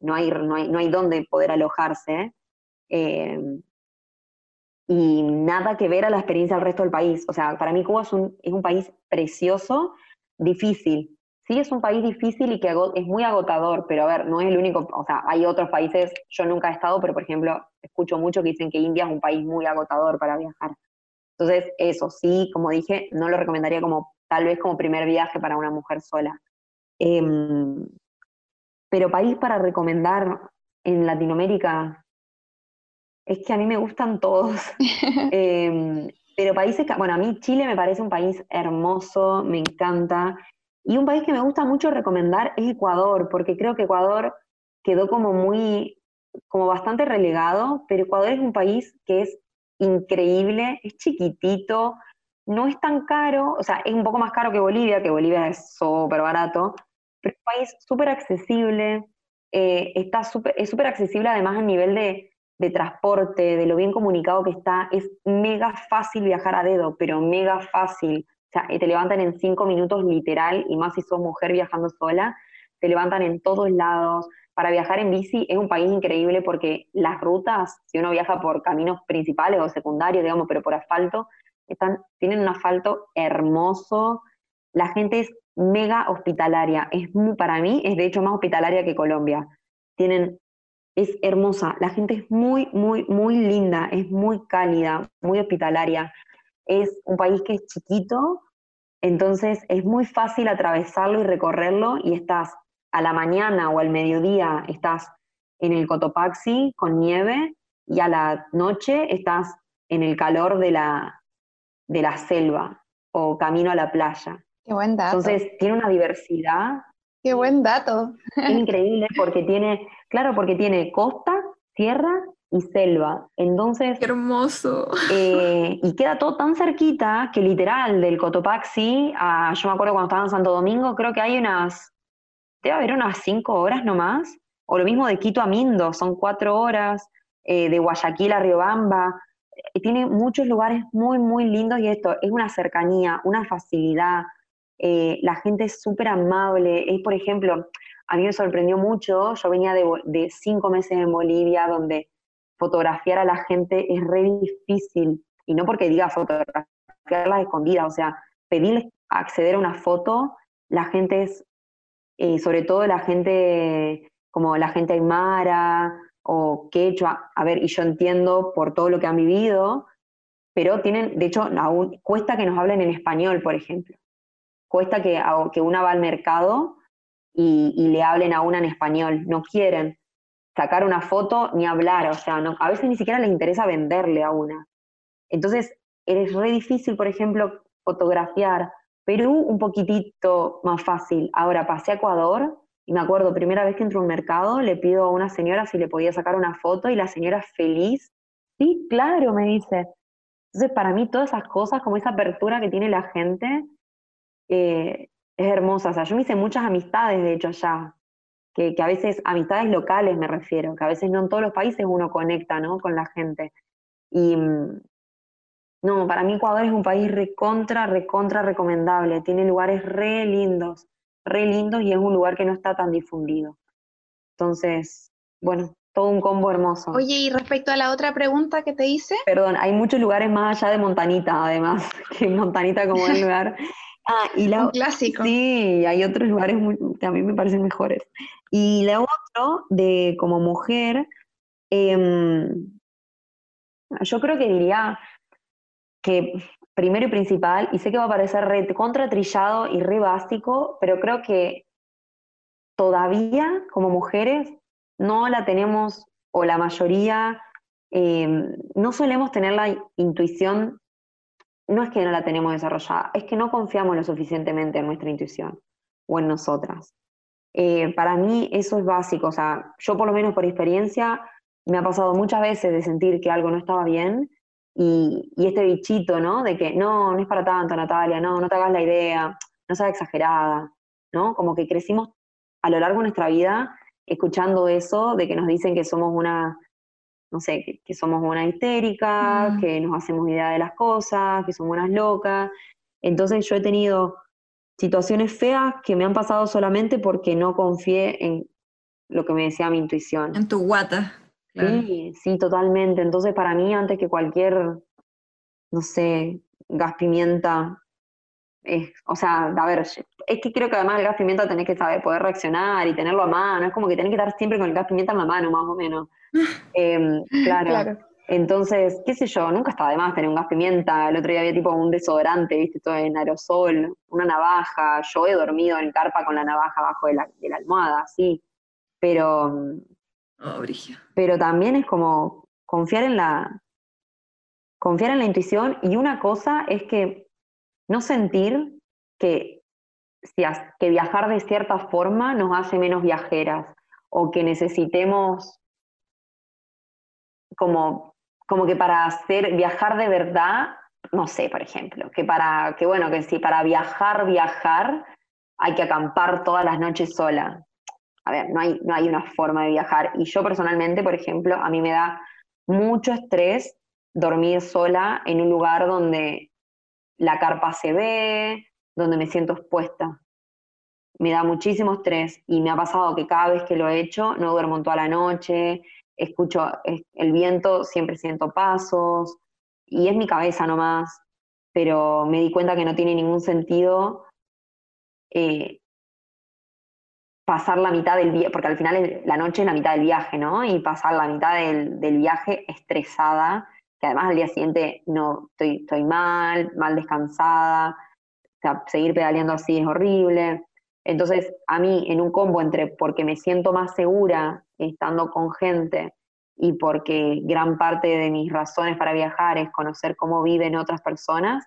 no hay, no hay, no hay dónde poder alojarse, em, y nada que ver a la experiencia del resto del país. O sea, para mí Cuba es un, es un país precioso, difícil, sí es un país difícil y que es muy agotador, pero a ver, no es el único, o sea, hay otros países, yo nunca he estado, pero por ejemplo, escucho mucho que dicen que India es un país muy agotador para viajar. Entonces, eso sí, como dije, no lo recomendaría como tal vez como primer viaje para una mujer sola. Em, pero país para recomendar en Latinoamérica, es que a mí me gustan todos. *laughs* Em, pero países, bueno, a mí Chile me parece un país hermoso, me encanta. Y un país que me gusta mucho recomendar es Ecuador, porque creo que Ecuador quedó como muy, como bastante relegado, pero Ecuador es un país que es increíble, es chiquitito, no es tan caro, o sea, es un poco más caro que Bolivia, que Bolivia es súper barato, pero es un país súper accesible, eh, está super, es súper accesible además a nivel de, de transporte, de lo bien comunicado que está, es mega fácil viajar a dedo, pero mega fácil. O sea, te levantan en cinco minutos literal, y más si sos mujer viajando sola, te levantan en todos lados. Para viajar en bici es un país increíble porque las rutas, si uno viaja por caminos principales o secundarios, digamos, pero por asfalto, están, tienen un asfalto hermoso. La gente es mega hospitalaria. Es muy, para mí es de hecho más hospitalaria que Colombia. Tienen, es hermosa. La gente es muy, muy, muy linda, es muy cálida, muy hospitalaria es un país que es chiquito, entonces es muy fácil atravesarlo y recorrerlo y estás a la mañana o al mediodía, estás en el Cotopaxi con nieve y a la noche estás en el calor de la, de la selva o camino a la playa. Qué buen dato. Entonces tiene una diversidad. Qué buen dato. Es increíble porque tiene, claro, porque tiene costa, tierra y selva. Entonces. Qué hermoso. Eh, y queda todo tan cerquita que literal del Cotopaxi, a, yo me acuerdo cuando estaba en Santo Domingo, creo que hay unas. Debe haber unas cinco horas nomás. O lo mismo de Quito a Mindo, son cuatro horas. Eh, de Guayaquil a Riobamba. Eh, tiene muchos lugares muy, muy lindos y esto es una cercanía, una facilidad. la gente es súper amable. Es, por ejemplo, a mí me sorprendió mucho. Yo venía de, de cinco meses en Bolivia, donde fotografiar a la gente es re difícil. Y no porque diga fotografiarlas escondidas, o sea, pedirles acceder a una foto, la gente es, eh, sobre todo la gente como la gente aymara o quechua, a ver, y yo entiendo por todo lo que han vivido, pero tienen, de hecho, aún, cuesta que nos hablen en español, por ejemplo. Cuesta que, que una va al mercado y, y le hablen a una en español, no quieren sacar una foto ni hablar, o sea, no, a veces ni siquiera les interesa venderle a una. Entonces, es re difícil, por ejemplo, fotografiar. Perú un poquitito más fácil. Ahora pasé a Ecuador y me acuerdo, primera vez que entro a un mercado, le pido a una señora si le podía sacar una foto y la señora feliz. Sí, claro, me dice. Entonces, para mí todas esas cosas, como esa apertura que tiene la gente, eh, es hermosa. O sea, yo me hice muchas amistades, de hecho, allá. Que, que, a veces, amistades locales me refiero, que a veces no en todos los países uno conecta, ¿no? Con la gente. Y mm, no, para mí Ecuador es un país recontra, recontra recomendable. Tiene lugares re lindos, re lindos y es un lugar que no está tan difundido. Entonces, bueno, todo un combo hermoso. Oye, y respecto a la otra pregunta que te hice. Perdón, hay muchos lugares más allá de Montanita, además, *laughs* que Montanita como el lugar. *laughs* Ah, y la, un clásico. Sí, hay otros lugares que a mí me parecen mejores. Y la otro, de como mujer, em, yo creo que diría que primero y principal, y sé que va a parecer re contratrillado y re básico, pero creo que todavía como mujeres no la tenemos, o la mayoría, em, no solemos tener la intuición, no es que no la tenemos desarrollada, es que no confiamos lo suficientemente en nuestra intuición o en nosotras. Eh, para mí eso es básico, o sea, yo por lo menos por experiencia me ha pasado muchas veces de sentir que algo no estaba bien y, este bichito, ¿no? De que no, no es para tanto, Natalia, no, no te hagas la idea, no seas exagerada, ¿no? Como que crecimos a lo largo de nuestra vida escuchando eso, de que nos dicen que somos una, no sé, que, somos una histérica, mm. que nos hacemos idea de las cosas, que somos unas locas. Entonces yo he tenido situaciones feas que me han pasado solamente porque no confié en lo que me decía mi intuición. En tu guata. Sí, sí, totalmente. Entonces para mí, antes que cualquier, no sé, gas pimienta, o sea, a ver, es que creo que además el gas pimienta tenés que saber poder reaccionar y tenerlo a mano, es como que tenés que estar siempre con el gas pimienta en la mano, más o menos. *laughs* Em, claro. Entonces, qué sé yo, nunca está de más tener un gas pimienta. El otro día había tipo un desodorante, viste, todo en aerosol, una navaja. Yo he dormido en carpa con la navaja abajo de la, de la almohada, sí. Pero. Oh, pero también es como confiar en la. Confiar en la intuición. Y una cosa es que no sentir que, que viajar de cierta forma nos hace menos viajeras o que necesitemos como, como que para hacer viajar de verdad, no sé, por ejemplo, que para que bueno, que si para viajar, viajar, hay que acampar todas las noches sola. A ver, no hay, no hay una forma de viajar. Y yo personalmente, por ejemplo, a mí me da mucho estrés dormir sola en un lugar donde la carpa se ve, donde me siento expuesta. Me da muchísimo estrés y me ha pasado que cada vez que lo he hecho no duermo toda la noche, escucho el viento, siempre siento pasos y es mi cabeza nomás, pero me di cuenta que no tiene ningún sentido eh, pasar la mitad del viaje, porque al final la noche es la mitad del viaje, ¿no? Y pasar la mitad del, del viaje estresada que además al día siguiente no estoy, estoy mal, mal descansada, o sea, seguir pedaleando así es horrible. Entonces, a mí, en un combo entre porque me siento más segura estando con gente y porque gran parte de mis razones para viajar es conocer cómo viven otras personas,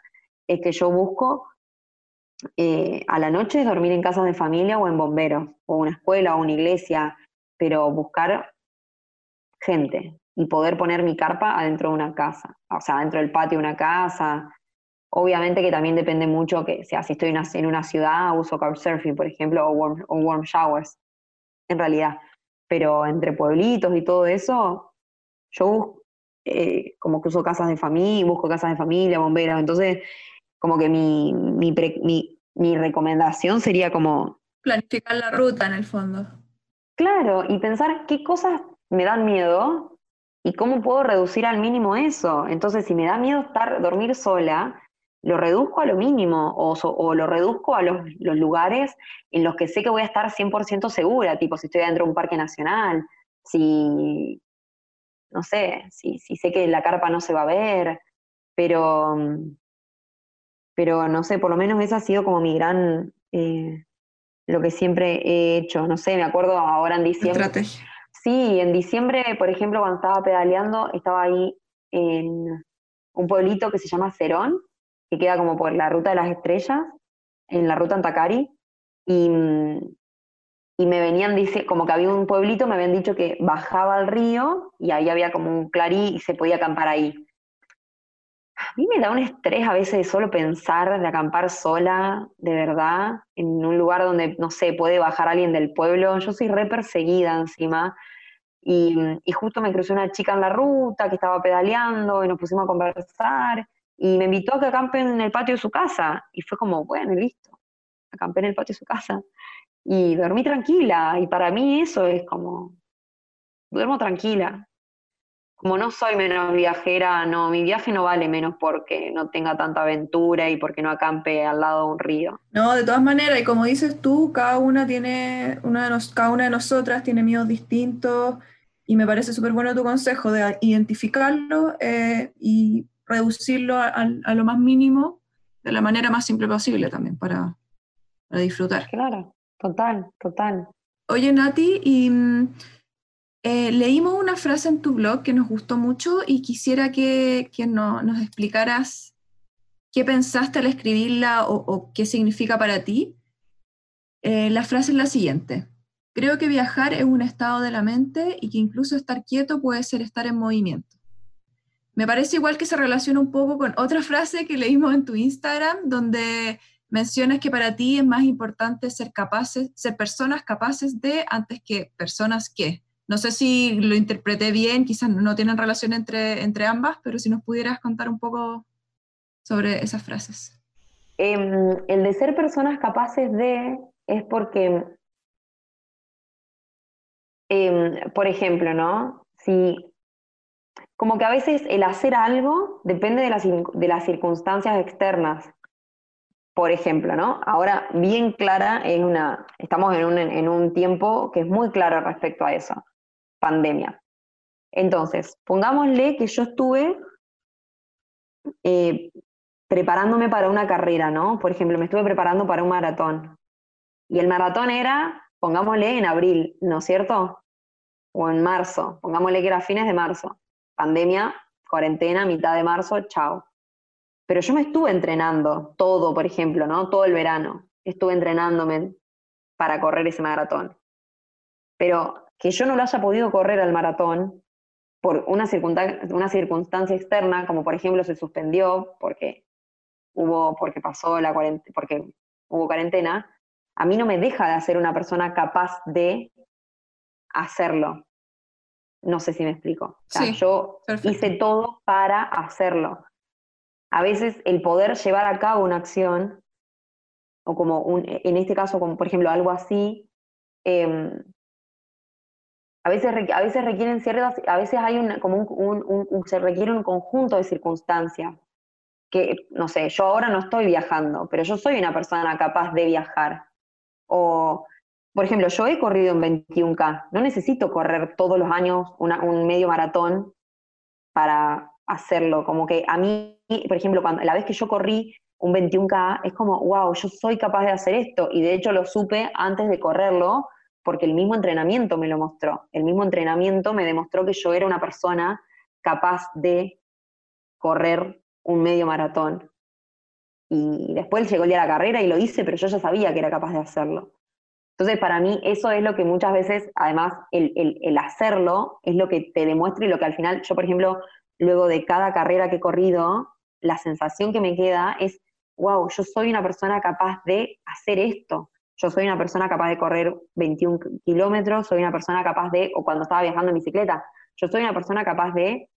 es que yo busco eh, a la noche dormir en casas de familia o en bomberos, o una escuela o una iglesia, pero buscar gente, y poder poner mi carpa adentro de una casa, o sea, dentro del patio de una casa. Obviamente que también depende mucho que sea si estoy en una, ciudad, uso couchsurfing, por ejemplo, o warm, o warm showers, en realidad. Pero entre pueblitos y todo eso, yo eh, como que uso casas de familia, busco casas de familia, bomberos. Entonces, como que mi, mi, mi, mi recomendación sería como... Planificar la ruta en el fondo. Claro, y pensar qué cosas me dan miedo ¿Y cómo puedo reducir al mínimo eso? Entonces, si me da miedo estar, dormir sola, lo reduzco a lo mínimo o, lo reduzco a los, lugares en los que sé que voy a estar 100% segura, tipo si estoy dentro de un parque nacional, si, no sé, si, sé que la carpa no se va a ver, pero, pero no sé, por lo menos esa ha sido como mi gran, eh, lo que siempre he hecho, no sé, me acuerdo ahora en diciembre. Estrategia. Sí, en diciembre, por ejemplo, cuando estaba pedaleando, estaba ahí en un pueblito que se llama Cerón, que queda como por la ruta de las estrellas, en la ruta Antacari, y, y me venían, dice, como que había un pueblito, me habían dicho que bajaba al río y ahí había como un clarí y se podía acampar ahí. mí me da un estrés a veces solo pensar, de acampar sola, de verdad, en un lugar donde, no sé, puede bajar alguien del pueblo. Yo soy re perseguida encima. Y, y, justo me cruzó una chica en la ruta que estaba pedaleando y nos pusimos a conversar y me invitó a que acampe en el patio de su casa. Y fue como, bueno, listo, acampé en el patio de su casa. Y dormí tranquila. Y para mí eso es como, duermo tranquila. Como no soy menos viajera, no, mi viaje no vale menos porque no tenga tanta aventura y porque no acampe al lado de un río. No, de todas maneras, y como dices tú, cada una tiene, una de nos, cada una de nosotras tiene miedos distintos y me parece súper bueno tu consejo de identificarlo eh, y reducirlo a, lo más mínimo de la manera más simple posible también para, disfrutar. Claro, total, total. Oye, Nati, y mm, eh, leímos una frase en tu blog que nos gustó mucho y quisiera que, nos explicaras qué pensaste al escribirla o, qué significa para ti. Eh, la frase es la siguiente. Creo que viajar es un estado de la mente y que incluso estar quieto puede ser estar en movimiento. Me parece igual que se relaciona un poco con otra frase que leímos en tu Instagram, donde mencionas que para ti es más importante ser capaces, ser personas capaces de antes que personas que. No sé si lo interpreté bien, quizás no tienen relación entre, entre ambas, pero si nos pudieras contar un poco sobre esas frases. Em, el de ser personas capaces de es porque, em, por ejemplo, ¿no? Si como que a veces el hacer algo depende de las, de las circunstancias externas. Por ejemplo, ¿no? Ahora, bien clara, es una, estamos en un, en un tiempo que es muy claro respecto a eso, pandemia. Entonces, pongámosle que yo estuve eh, preparándome para una carrera, ¿no? Por ejemplo, me estuve preparando para un maratón. Y el maratón era, pongámosle, en abril, ¿no es cierto? O en marzo, pongámosle que era fines de marzo pandemia, cuarentena, mitad de marzo, chao. Pero yo me estuve entrenando todo, por ejemplo, ¿no? Todo el verano. Estuve entrenándome para correr ese maratón. Pero que yo no lo haya podido correr al maratón por una, una circunstancia externa, como por ejemplo se suspendió porque hubo, porque pasó la cuarentena, porque hubo cuarentena, a mí no me deja de hacer una persona capaz de hacerlo. No sé si me explico. yo hice todo para hacerlo. A veces el poder llevar a cabo una acción, o como un, en este caso, como por ejemplo algo así, em, a veces, a veces requieren ciertas, a veces hay un, como un, se requiere un conjunto de circunstancias. Que, no sé, yo ahora no estoy viajando, pero yo soy una persona capaz de viajar. O por ejemplo, yo he corrido en 21K, no necesito correr todos los años un medio maratón para hacerlo. Como que a mí, por ejemplo, cuando, la vez que yo corrí un 21K, es como, wow, yo soy capaz de hacer esto. Y de hecho lo supe antes de correrlo, porque el mismo entrenamiento me lo mostró. El mismo entrenamiento me demostró que yo era una persona capaz de correr un medio maratón. Y después llegó el día de la carrera y lo hice, pero yo ya sabía que era capaz de hacerlo. Entonces, para mí, eso es lo que muchas veces, además, el, hacerlo es lo que te demuestra y lo que al final, yo, por ejemplo, luego de cada carrera que he corrido, la sensación que me queda es, wow, yo soy una persona capaz de hacer esto. Yo soy una persona capaz de correr 21 kilómetros, soy una persona capaz de, o cuando estaba viajando en bicicleta, yo soy una persona capaz de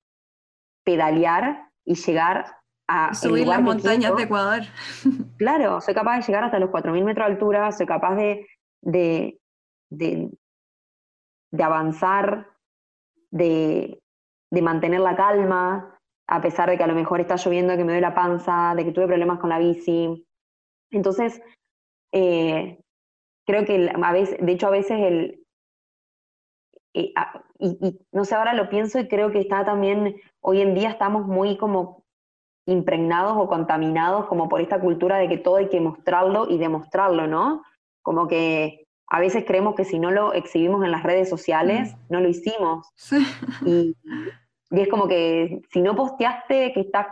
pedalear y llegar a... Subir las montañas de Ecuador. *laughs* Claro, soy capaz de llegar hasta los 4.000 metros de altura, soy capaz de de, de, avanzar, de, mantener la calma, a pesar de que a lo mejor está lloviendo, que me doy la panza, de que tuve problemas con la bici. Entonces, eh, creo que a veces, de hecho a veces el, eh, y, no sé, ahora lo pienso y creo que está también, hoy en día estamos muy como impregnados o contaminados como por esta cultura de que todo hay que mostrarlo y demostrarlo, ¿no? Como que a veces creemos que si no lo exhibimos en las redes sociales, mm. no lo hicimos. Y, es como que si no posteaste que estás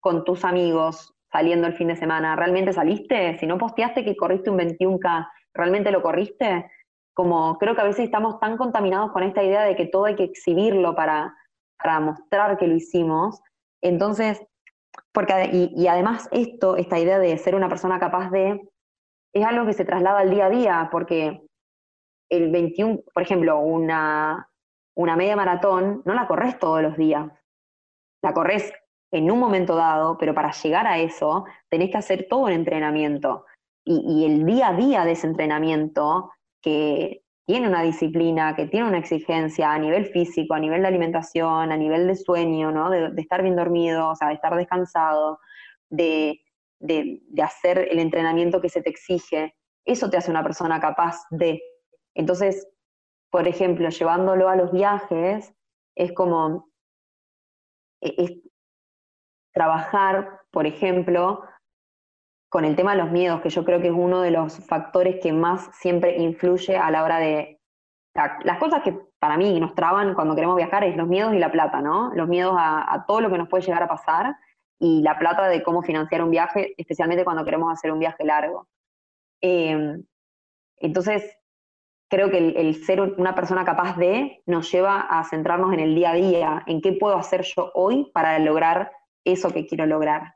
con tus amigos saliendo el fin de semana, ¿realmente saliste? Si no posteaste que corriste un 21K, ¿realmente lo corriste? Como creo que a veces estamos tan contaminados con esta idea de que todo hay que exhibirlo para, para mostrar que lo hicimos. Entonces, porque, y, y además esto, esta idea de ser una persona capaz de, es algo que se traslada al día a día, porque el 21, por ejemplo, una, una media maratón, no la corres todos los días. La corres en un momento dado, pero para llegar a eso tenés que hacer todo un entrenamiento. Y, y, el día a día de ese entrenamiento, que tiene una disciplina, que tiene una exigencia a nivel físico, a nivel de alimentación, a nivel de sueño, ¿no? de, de estar bien dormido, o sea, de estar descansado, de, de, hacer el entrenamiento que se te exige, eso te hace una persona capaz de. Entonces, por ejemplo, llevándolo a los viajes, es como e, es trabajar, por ejemplo, con el tema de los miedos, que yo creo que es uno de los factores que más siempre influye a la hora de... Las cosas que para mí nos traban cuando queremos viajar es los miedos y la plata, ¿no? Los miedos a todo lo que nos puede llegar a pasar y la plata de cómo financiar un viaje, especialmente cuando queremos hacer un viaje largo. Eh, entonces, creo que el, el, ser una persona capaz de nos lleva a centrarnos en el día a día, en qué puedo hacer yo hoy para lograr eso que quiero lograr.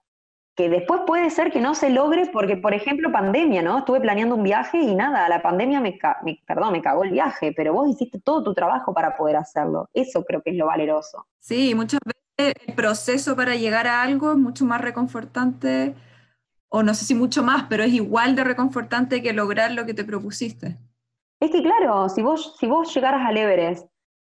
Que después puede ser que no se logre porque, por ejemplo, pandemia, ¿no? Estuve planeando un viaje y nada, la pandemia me, me, perdón, me cagó el viaje, pero vos hiciste todo tu trabajo para poder hacerlo. Eso creo que es lo valeroso. Sí, muchas veces el proceso para llegar a algo es mucho más reconfortante, o no sé si mucho más, pero es igual de reconfortante que lograr lo que te propusiste. Es que claro, si vos, si vos llegaras al Everest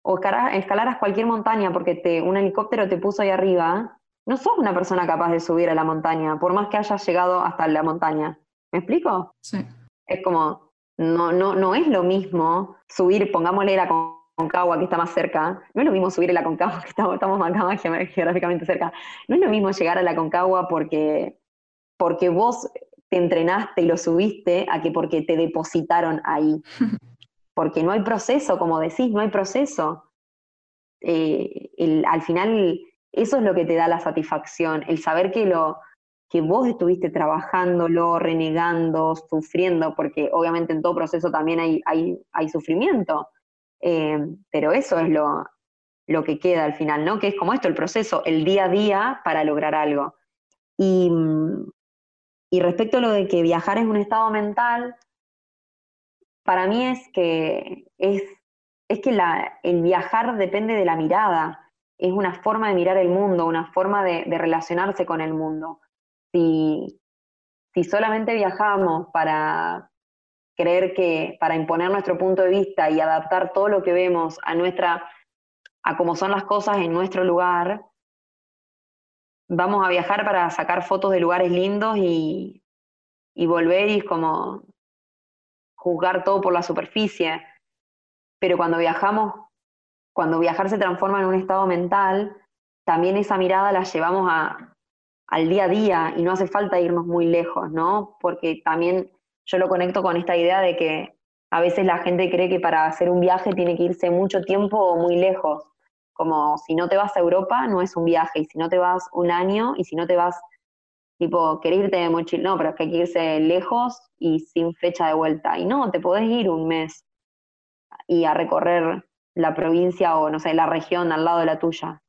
o escalaras cualquier montaña porque te, un helicóptero te puso ahí arriba, no sos una persona capaz de subir a la montaña, por más que hayas llegado hasta la montaña. ¿Me explico? Sí. Es como, no, no, no es lo mismo subir, pongámosle la Concagua que está más cerca, no es lo mismo subir a la Concagua, que estamos, estamos más *laughs* geográficamente cerca, no es lo mismo llegar a la Concagua porque, porque vos te entrenaste y lo subiste a que porque te depositaron ahí. *laughs* Porque no hay proceso, como decís, no hay proceso. Eh, el, al final, eso es lo que te da la satisfacción, el saber que, lo, que vos estuviste trabajándolo, renegando, sufriendo, porque obviamente en todo proceso también hay, hay, hay sufrimiento. Eh, pero eso es lo, lo que queda al final, ¿no? Que es como esto, el proceso, el día a día para lograr algo. Y, y respecto a lo de que viajar es un estado mental, para mí es que es, es que la, el viajar depende de la mirada, es una forma de mirar el mundo, una forma de, relacionarse con el mundo. Si solamente viajamos para creer que, para imponer nuestro punto de vista y adaptar todo lo que vemos a nuestra, a cómo son las cosas en nuestro lugar, vamos a viajar para sacar fotos de lugares lindos y, y volver y como juzgar todo por la superficie. Pero cuando viajamos, cuando viajar se transforma en un estado mental, también esa mirada la llevamos a, al día a día y no hace falta irnos muy lejos, ¿no? Porque también yo lo conecto con esta idea de que a veces la gente cree que para hacer un viaje tiene que irse mucho tiempo o muy lejos como si no te vas a Europa no es un viaje, y si no te vas un año, y si no te vas, tipo, querer irte de mochila, no, pero es que hay que irse lejos y sin fecha de vuelta. Y no, te podés ir un mes y a recorrer la provincia o, no sé, la región al lado de la tuya.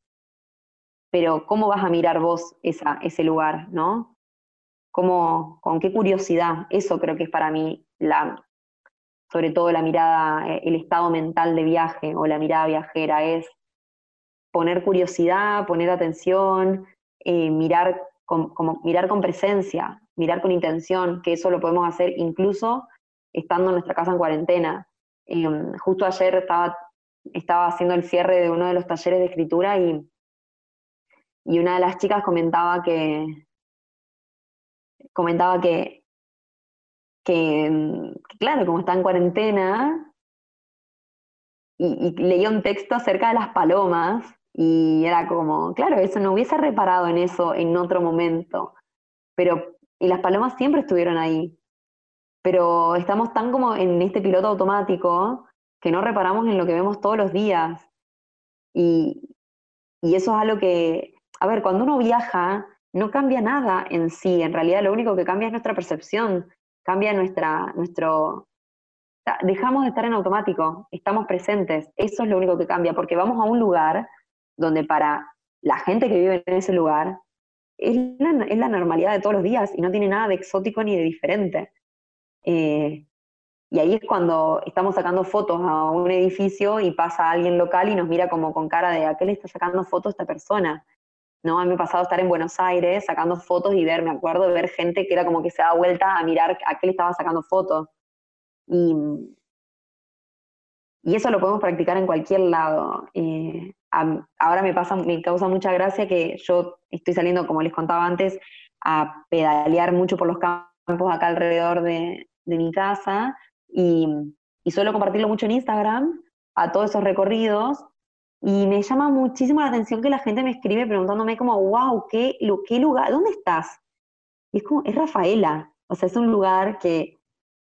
Pero ¿cómo vas a mirar vos esa, ese lugar, no? ¿Cómo, ¿Con qué curiosidad? Eso creo que es para mí la, sobre todo la mirada, eh, el estado mental de viaje o la mirada viajera es poner curiosidad, poner atención, eh, mirar, con, presencia, mirar con intención, que eso lo podemos hacer incluso estando en nuestra casa en cuarentena. Eh, justo ayer estaba, estaba haciendo el cierre de uno de los talleres de escritura y una de las chicas comentaba que comentaba que, que, claro, como está en cuarentena, y, y, leía un texto acerca de las palomas y era como, claro, eso no hubiese reparado en eso en otro momento. Pero, y las palomas siempre estuvieron ahí. Pero estamos tan como en este piloto automático que no reparamos en lo que vemos todos los días. Y, y eso es algo que, a ver, cuando uno viaja, no cambia nada en sí. En realidad lo único que cambia es nuestra percepción, cambia nuestra, nuestro... Dejamos de estar en automático, estamos presentes. Eso es lo único que cambia, porque vamos a un lugar donde para la gente que vive en ese lugar es la, normalidad de todos los días y no tiene nada de exótico ni de diferente. Eh, y ahí es cuando estamos sacando fotos a un edificio y pasa alguien local y nos mira como con cara de ¿a qué le está sacando fotos esta persona? ¿No? A mí me ha pasado estar en Buenos Aires sacando fotos y ver, me acuerdo de ver gente que era como que se da vuelta a mirar a qué le estaba sacando fotos. Y, y eso lo podemos practicar en cualquier lado. Eh, ahora me pasa, me causa mucha gracia que yo estoy saliendo, como les contaba antes, a pedalear mucho por los campos acá alrededor de, mi casa y, suelo compartirlo mucho en Instagram, a todos esos recorridos, y me llama muchísimo la atención que la gente me escribe preguntándome como, wow, ¿qué, qué lugar? ¿Dónde estás? Y es como, es Rafaela, o sea, es un lugar que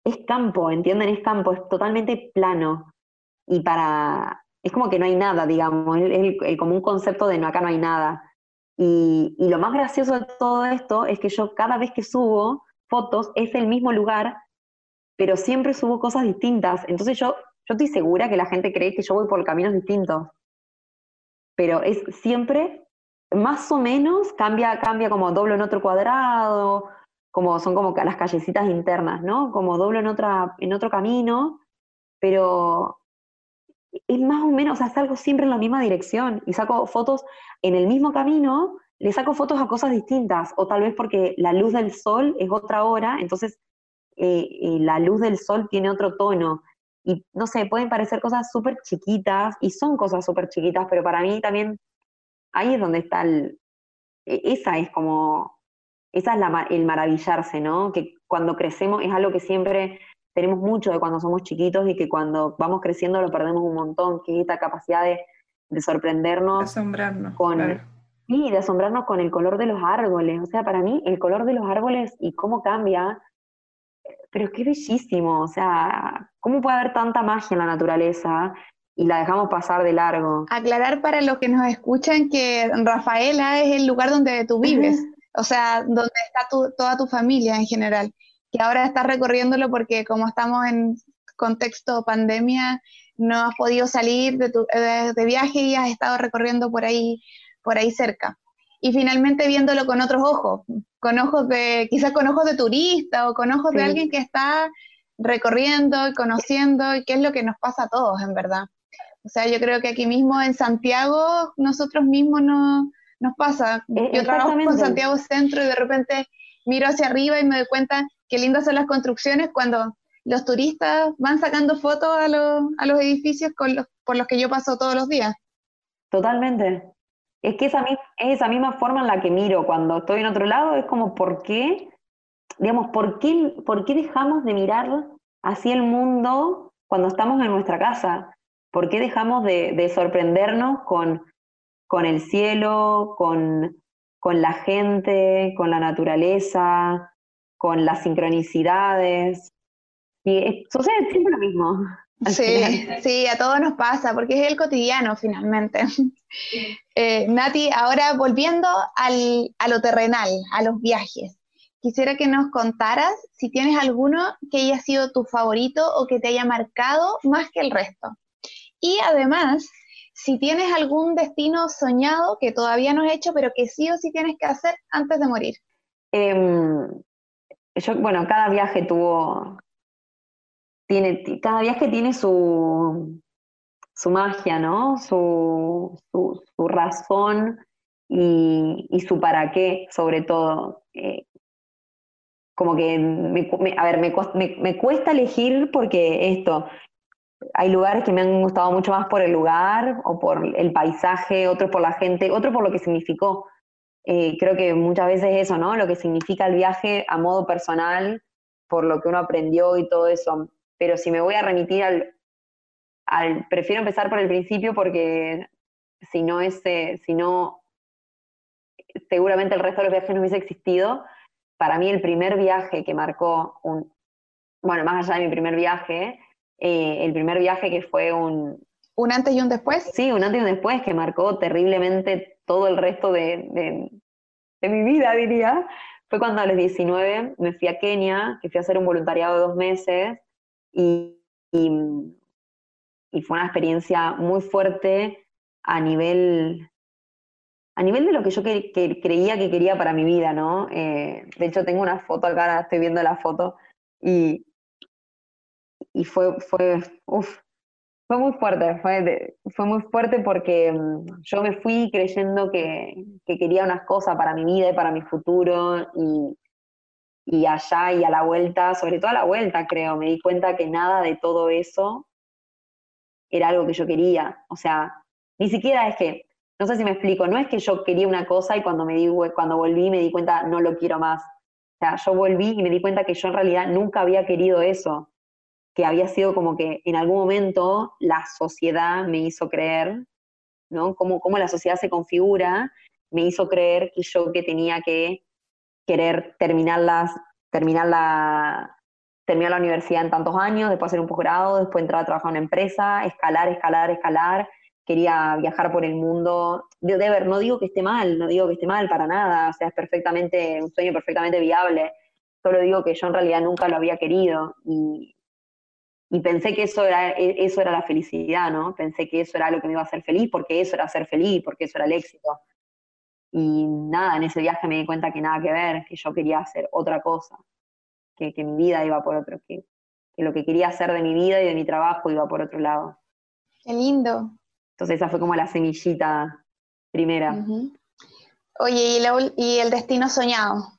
es campo, ¿entienden? Es campo, es totalmente plano. Y para, es como que no hay nada, digamos, es el, como un concepto de no, acá no hay nada. Y, lo más gracioso de todo esto es que yo cada vez que subo fotos es el mismo lugar, pero siempre subo cosas distintas. Entonces yo, yo estoy segura que la gente cree que yo voy por caminos distintos. Pero es siempre, más o menos, cambia, cambia como doblo en otro cuadrado, como son como las callecitas internas, ¿no? Como doblo en, otra, en otro camino, pero es más o menos, o sea, salgo siempre en la misma dirección y saco fotos en el mismo camino, le saco fotos a cosas distintas, o tal vez porque la luz del sol es otra hora, entonces eh, eh, la luz del sol tiene otro tono. Y no sé, pueden parecer cosas súper chiquitas, y son cosas súper chiquitas, pero para mí también ahí es donde está el. E, esa es como. Esa es la, el maravillarse, ¿no? Que cuando crecemos es algo que siempre tenemos mucho de cuando somos chiquitos y que cuando vamos creciendo lo perdemos un montón, que es esta capacidad de, sorprendernos. De asombrarnos. Con, Sí, de asombrarnos con el color de los árboles. O sea, para mí el color de los árboles y cómo cambia, pero qué bellísimo. O sea, ¿cómo puede haber tanta magia en la naturaleza? y la dejamos pasar de largo. Aclarar para los que nos escuchan que Rafaela es el lugar donde tú vives, o sea, donde está toda tu familia en general que ahora estás recorriéndolo porque como estamos en contexto pandemia, no has podido salir de, de, viaje y has estado recorriendo por ahí, por ahí cerca. Y finalmente viéndolo con otros ojos, con ojos de, quizás con ojos de turista o con ojos de alguien que está recorriendo y conociendo, y qué es lo que nos pasa a todos, en verdad. O sea, yo creo que aquí mismo en Santiago, nosotros mismos no, nos pasa. E, yo trabajo en Santiago Centro y de repente miro hacia arriba y me doy cuenta qué lindas son las construcciones cuando los turistas van sacando fotos a, a los edificios con los, por los que yo paso todos los días. Totalmente. Es que esa, es esa misma forma en la que miro cuando estoy en otro lado, es como, ¿por qué? Digamos, ¿por qué, por qué dejamos de mirar así el mundo cuando estamos en nuestra casa? ¿Por qué dejamos de, sorprendernos con, con el cielo, con, con la gente, con la naturaleza, con las sincronicidades. Y sucede siempre lo mismo. Sí, sí, a todos nos pasa, porque es el cotidiano finalmente. Eh, Nati, ahora volviendo al, a lo terrenal, a los viajes, quisiera que nos contaras si tienes alguno que haya sido tu favorito o que te haya marcado más que el resto. Y además, si tienes algún destino soñado que todavía no has hecho, pero que sí o sí tienes que hacer antes de morir. Em, yo, bueno, cada viaje tuvo, tiene, cada viaje tiene su, su magia, ¿no? Su, su, razón y, y, su para qué, sobre todo. Eh, como que, a ver, me, me, cuesta elegir porque esto, hay lugares que me han gustado mucho más por el lugar o por el paisaje, otros por la gente, otro por lo que significó. Eh, creo que muchas veces eso, ¿no? Lo que significa el viaje a modo personal, por lo que uno aprendió y todo eso. Pero si me voy a remitir al, al prefiero empezar por el principio porque si no ese, si no, seguramente el resto de los viajes no hubiese existido. Para mí el primer viaje que marcó un, bueno, más allá de mi primer viaje, eh, el primer viaje que fue un... ¿Un antes y un después? Sí, un antes y un después que marcó terriblemente todo el resto de, de, mi vida, diría. Fue cuando a los 19 me fui a Kenia, que fui a hacer un voluntariado de dos meses y, y, fue una experiencia muy fuerte a nivel a nivel de lo que yo creía que quería para mi vida, ¿no? Eh, de hecho, tengo una foto acá, ahora estoy viendo la foto, y, y fue, fue, fue muy fuerte, fue, fue muy fuerte porque mm, yo me fui creyendo que, que, quería unas cosas para mi vida y para mi futuro, y, y allá y a la vuelta, sobre todo a la vuelta, creo, me di cuenta que nada de todo eso era algo que yo quería. O sea, ni siquiera es que no sé si me explico, no es que yo quería una cosa y cuando, me di, cuando volví me di cuenta, no lo quiero más. O sea, yo volví y me di cuenta que yo en realidad nunca había querido eso, que había sido como que en algún momento la sociedad me hizo creer, ¿no? Cómo, cómo la sociedad se configura, me hizo creer que yo que tenía que querer terminar, las, terminar, la, terminar la universidad en tantos años, después hacer un posgrado, después entrar a trabajar en una empresa, escalar, escalar, escalar, quería viajar por el mundo. De ver, no digo que esté mal, no digo que esté mal para nada, o sea, es perfectamente, un sueño perfectamente viable. Solo digo que yo en realidad nunca lo había querido y, y pensé que eso era, e, eso era la felicidad, ¿no? Pensé que eso era lo que me iba a hacer feliz, porque eso era ser feliz, porque eso era el éxito. Y nada, en ese viaje me di cuenta que nada que ver, que yo quería hacer otra cosa, que, que mi vida iba por otro, que, que lo que quería hacer de mi vida y de mi trabajo iba por otro lado. Qué lindo. Entonces esa fue como la semillita primera. Oye, ¿y, el destino soñado?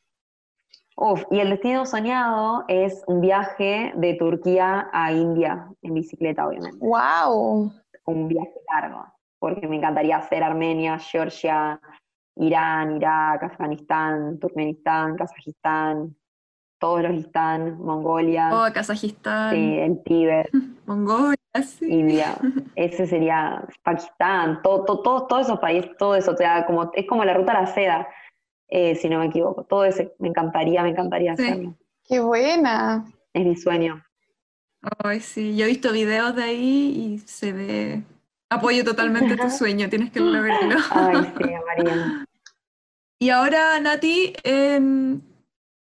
Uf, y el destino soñado es un viaje de Turquía a India, en bicicleta, obviamente. ¡Wow! Un viaje largo, porque me encantaría hacer Armenia, Georgia, Irán, Irak, Afganistán, Turkmenistán, Kazajistán, todos los Istán, Mongolia. Oh, Kazajistán. Sí, el Tíbet. *laughs* Mongolia, sí. India. *laughs* Ese sería Pakistán, todo, todo, todos esos países, todo eso. O sea, como, es como la ruta a la seda, eh, si no me equivoco. Todo ese, me encantaría, me encantaría hacerlo. ¡Qué buena! Es mi sueño. Ay, sí, yo he visto videos de ahí y se ve. Apoyo totalmente tu sueño, tienes que lograrlo. Ay, sí, *laughs* María. Y ahora, Nati, eh,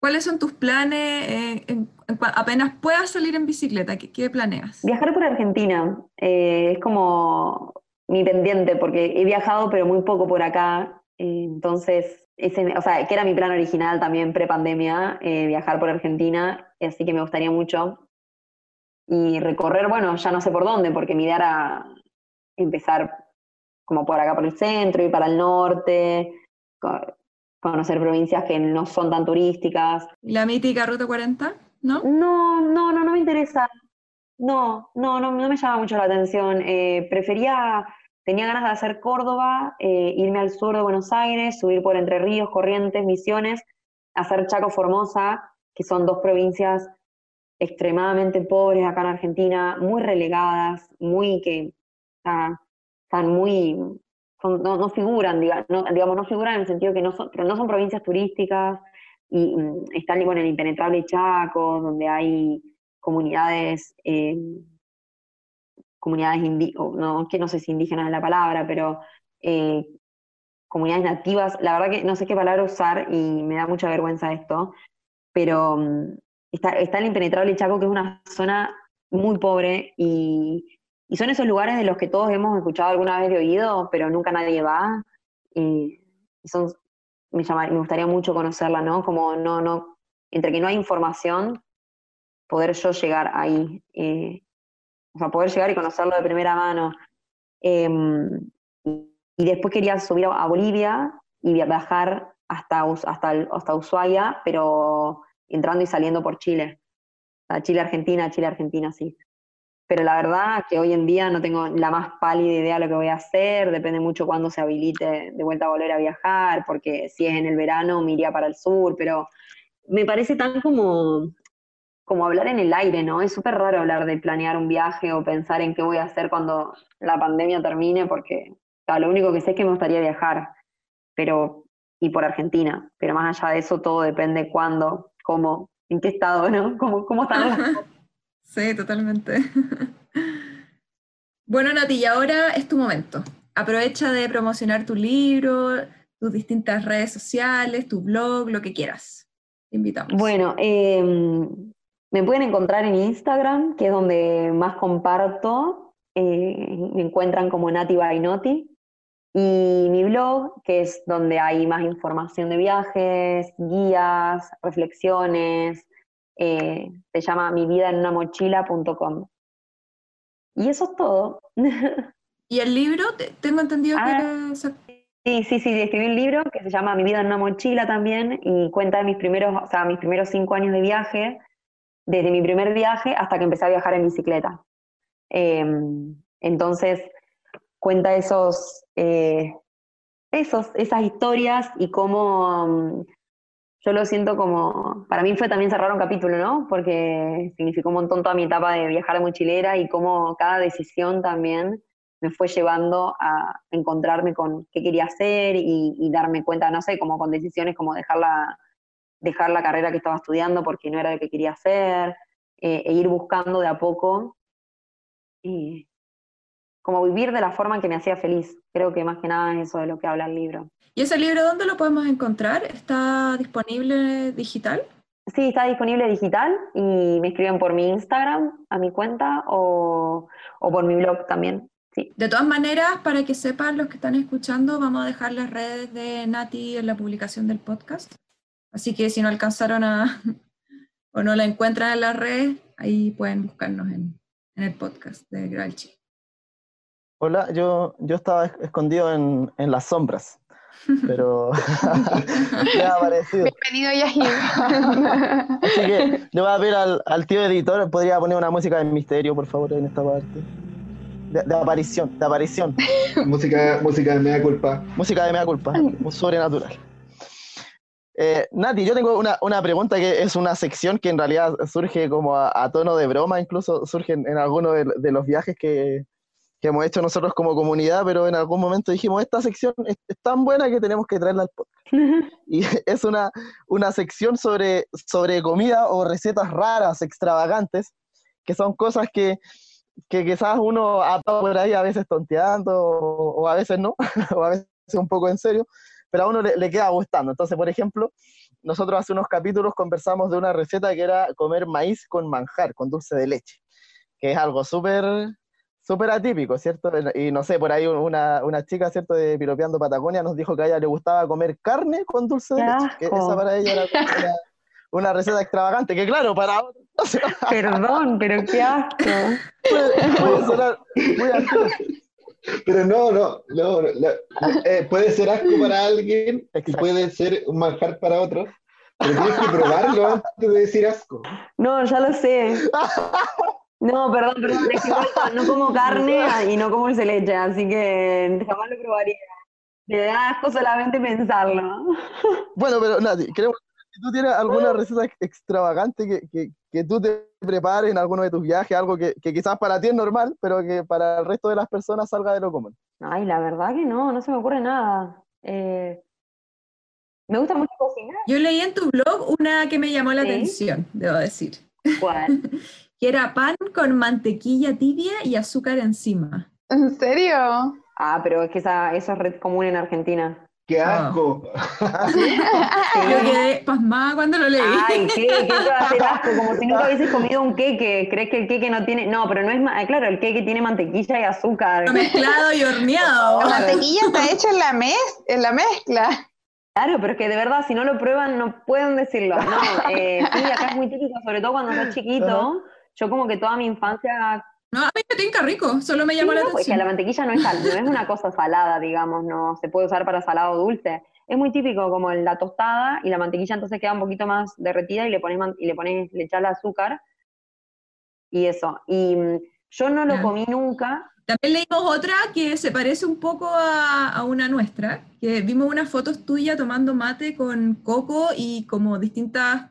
¿Cuáles son tus planes eh, apenas puedas salir en bicicleta? ¿Qué, planeas? Viajar por Argentina eh, es como mi pendiente porque he viajado pero muy poco por acá. Eh, entonces, ese, o sea, que era mi plan original también pre-pandemia, viajar por Argentina, así que me gustaría mucho. Y recorrer, bueno, ya no sé por dónde, porque mi idea era empezar como por acá por el centro y para el norte, conocer provincias que no son tan turísticas. ¿La mítica Ruta 40? ¿No? No, no, no, no me interesa. No, no, no, no me llama mucho la atención. Eh, prefería, tenía ganas de hacer Córdoba, eh, irme al sur de Buenos Aires, subir por Entre Ríos, Corrientes, Misiones, hacer Chaco, Formosa, que son dos provincias extremadamente pobres acá en Argentina, muy relegadas, muy que están muy no, figuran, digamos, no figuran en el sentido que no son, pero no son provincias turísticas y mm, están en el impenetrable Chaco, donde hay comunidades, eh, comunidades no, que no sé si indígenas es la palabra, pero eh, comunidades nativas, la verdad que no sé qué palabra usar y me da mucha vergüenza esto, pero mm, está, está el impenetrable Chaco, que es una zona muy pobre y y son esos lugares de los que todos hemos escuchado alguna vez de oído, pero nunca nadie va. Y, son, me, me gustaría mucho conocerla, ¿no? Como no, no, entre que no hay información, poder yo llegar ahí. Eh, o sea, poder llegar y conocerlo de primera mano. Em, y después quería subir a, Bolivia y viajar hasta, hasta, hasta Ushuaia, pero entrando y saliendo por Chile. Chile-Argentina, Chile-Argentina, sí pero la verdad que hoy en día no tengo la más pálida idea de lo que voy a hacer, depende mucho cuándo se habilite de vuelta a volver a viajar, porque si es en el verano me iría para el sur, pero me parece tan como, como hablar en el aire, ¿no? Es súper raro hablar de planear un viaje o pensar en qué voy a hacer cuando la pandemia termine, porque lo único que sé es que me gustaría viajar, pero y por Argentina, pero más allá de eso todo depende cuándo, cómo, en qué estado, ¿no? *laughs* ¿Cómo, cómo están las cosas? Sí, totalmente. *laughs* bueno, Nati, y ahora es tu momento. Aprovecha de promocionar tu libro, tus distintas redes sociales, tu blog, lo que quieras. Te invitamos. Bueno, em, me pueden encontrar en Instagram, que es donde más comparto. Eh, me encuentran como Nati Bainoti. Y mi blog, que es donde hay más información de viajes, guías, reflexiones, eh, se llama mi vida en una mochila.com. Y eso es todo. *laughs* ¿Y el libro? Tengo entendido ah, que... Sí, sí, sí, escribí un libro que se llama Mi vida en una mochila también y cuenta de mis primeros, o sea, mis primeros cinco años de viaje, desde mi primer viaje hasta que empecé a viajar en bicicleta. Em, entonces, cuenta esos, eh, esos, esas historias y cómo yo lo siento como, para mí fue también cerrar un capítulo, ¿no? Porque significó un montón toda mi etapa de viajar de mochilera y cómo cada decisión también me fue llevando a encontrarme con qué quería hacer y, darme cuenta, no sé, como con decisiones como dejar la, dejar la carrera que estaba estudiando porque no era lo que quería hacer, eh, e ir buscando de a poco y como vivir de la forma que me hacía feliz. Creo que más que nada es eso de lo que habla el libro. ¿Y ese libro dónde lo podemos encontrar? ¿Está disponible digital? Sí, está disponible digital y me escriben por mi Instagram, a mi cuenta, o, por mi blog también. Sí. De todas maneras, para que sepan los que están escuchando, vamos a dejar las redes de Nati en la publicación del podcast. Así que si no alcanzaron a *laughs* o no la encuentran en las redes, ahí pueden buscarnos en, el podcast de Gralchi. Hola, yo, yo estaba escondido en, en las sombras pero *laughs* me ha aparecido. Bienvenido, Yahir. *laughs* Así que le voy a pedir al, tío editor, podría poner una música de misterio, por favor, en esta parte. De, aparición, de aparición. *laughs* música, música de mea culpa. Música de mea culpa, sobrenatural. Eh, Nati, yo tengo una, pregunta que es una sección que en realidad surge como a, tono de broma, incluso surge en, algunos de, los viajes que, que hemos hecho nosotros como comunidad, pero en algún momento dijimos, esta sección es, tan buena que tenemos que traerla al podcast. *laughs* y *laughs* es una, una sección sobre, sobre comida o recetas raras, extravagantes, que son cosas que, que quizás uno ha por ahí a veces tonteando o, a veces no, *laughs* o a veces un poco en serio, pero a uno le, le, queda gustando. Entonces, por ejemplo, nosotros hace unos capítulos conversamos de una receta que era comer maíz con manjar, con dulce de leche, que es algo súper súper atípico, ¿cierto? Y no sé, por ahí una, una, chica, ¿cierto? De Piropeando Patagonia nos dijo que a ella le gustaba comer carne con dulce de leche, que esa para ella era *laughs* una, receta extravagante, que claro, para *laughs* Perdón, pero qué asco. Puede, *laughs* sonar muy Pero no, no, no, eh, puede ser asco para alguien y puede ser un manjar para otro, pero tienes que probarlo antes de decir asco. No, ya lo sé. No, perdón, perdón, es que no como carne *laughs* y no como dulce leche, así que jamás lo probaría. Me da asco solamente pensarlo. Bueno, pero Nati, *laughs* queremos si tú tienes alguna receta extravagante que, que, tú te prepares en alguno de tus viajes, algo que, que, quizás para ti es normal, pero que para el resto de las personas salga de lo común. Ay, la verdad que no, no se me ocurre nada. Eh, me gusta mucho cocinar. Yo leí en tu blog una que me llamó la atención, debo decir. ¿Cuál? *laughs* que era pan con mantequilla tibia y azúcar encima. ¿En serio? Ah, pero es que esa, eso es red común en Argentina. ¡Qué ah. asco! *laughs* Yo quedé pasmada cuando lo leí. Ay, ¿qué? ¿Qué te va a hacer *laughs* asco? Como si nunca hubieses comido un queque. ¿Crees que el queque no tiene...? No, pero no es... Ah, claro, el queque tiene mantequilla y azúcar. Mezclado y horneado. *laughs* La mantequilla está hecha en la, mez en la mezcla. Claro, pero es que de verdad, si no lo prueban, no pueden decirlo. No, eh, sí, acá es muy típico, sobre todo cuando sos chiquito yo como que toda mi infancia... No, a mí me tinca rico, solo me llama la atención. Es que la mantequilla no es, no es una *laughs* cosa salada, digamos, no se puede usar para salado dulce. Es muy típico como la tostada y la mantequilla entonces queda un poquito más derretida y le pones, y le pones, le echas el azúcar y eso. Y mm, yo no lo comí nunca. También leímos otra que se parece un poco a, a, una nuestra, que vimos unas fotos tuyas tomando mate con coco y como distintas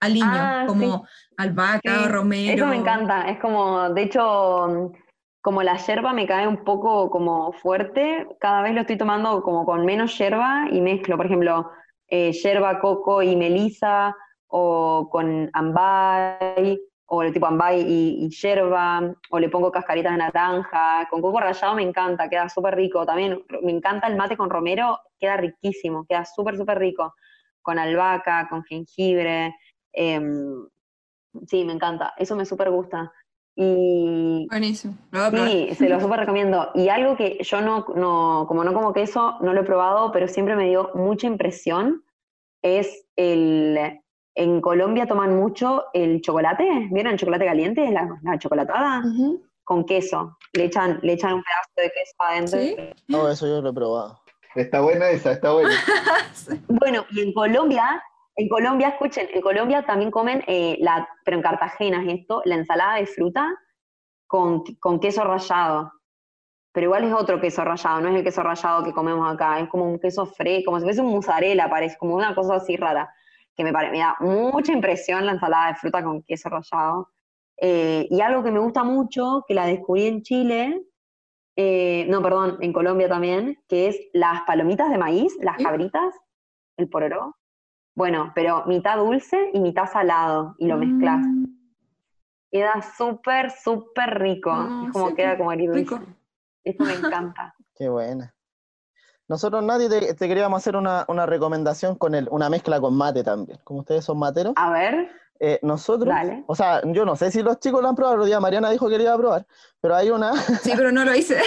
aliños, ah, como albahaca, romero. Eso me encanta, es como, de hecho, como la yerba me cae un poco como fuerte, cada vez lo estoy tomando como con menos yerba y mezclo, por ejemplo, eh, yerba, coco y melisa, o con ambay, o el tipo ambay y, yerba, o le pongo cascaritas de naranja, con coco rallado me encanta, queda súper rico, también me encanta el mate con romero, queda riquísimo, queda súper, súper rico, con albahaca, con jengibre, em, Sí, me encanta, eso me súper gusta. Y Buenísimo. Lo voy a probar. sí, se lo súper recomiendo. Y algo que yo no, no, como no como queso, no lo he probado, pero siempre me dio mucha impresión, es el... En Colombia toman mucho el chocolate, ¿vieron el chocolate caliente? La, la chocolatada Ujú. con queso. Le echan, le echan un pedazo de queso adentro. ¿Sí? No, eso yo lo he probado. Está buena esa, está buena. *laughs* Bueno, y en Colombia, en Colombia, escuchen, en Colombia también comen, eh, la, pero en Cartagena es esto, la ensalada de fruta con, con queso rallado. Pero igual es otro queso rallado, no es el queso rallado que comemos acá, es como un queso fresco, como si fuese un mozzarella, parece, como una cosa así rara, que me, pare- me da mucha impresión la ensalada de fruta con queso rallado. Eh, y algo que me gusta mucho, que la descubrí en Chile, eh, no, perdón, en Colombia también, que es las palomitas de maíz, las cabritas, el pororó. Bueno, pero mitad dulce y mitad salado, y lo mezclas. Mm, Queda súper, súper rico. No, es como sí, queda como agridulce. rico. Eso me encanta. *laughs* Qué buena. Nosotros, nadie te, te queríamos hacer una, una recomendación con el, una mezcla con mate también. Como ustedes son materos, A ver, eh, nosotros, Dale. o sea, yo no sé si los chicos lo han probado, el día Mariana dijo que lo iba a probar, pero hay una, *laughs* Sí, pero no lo hice.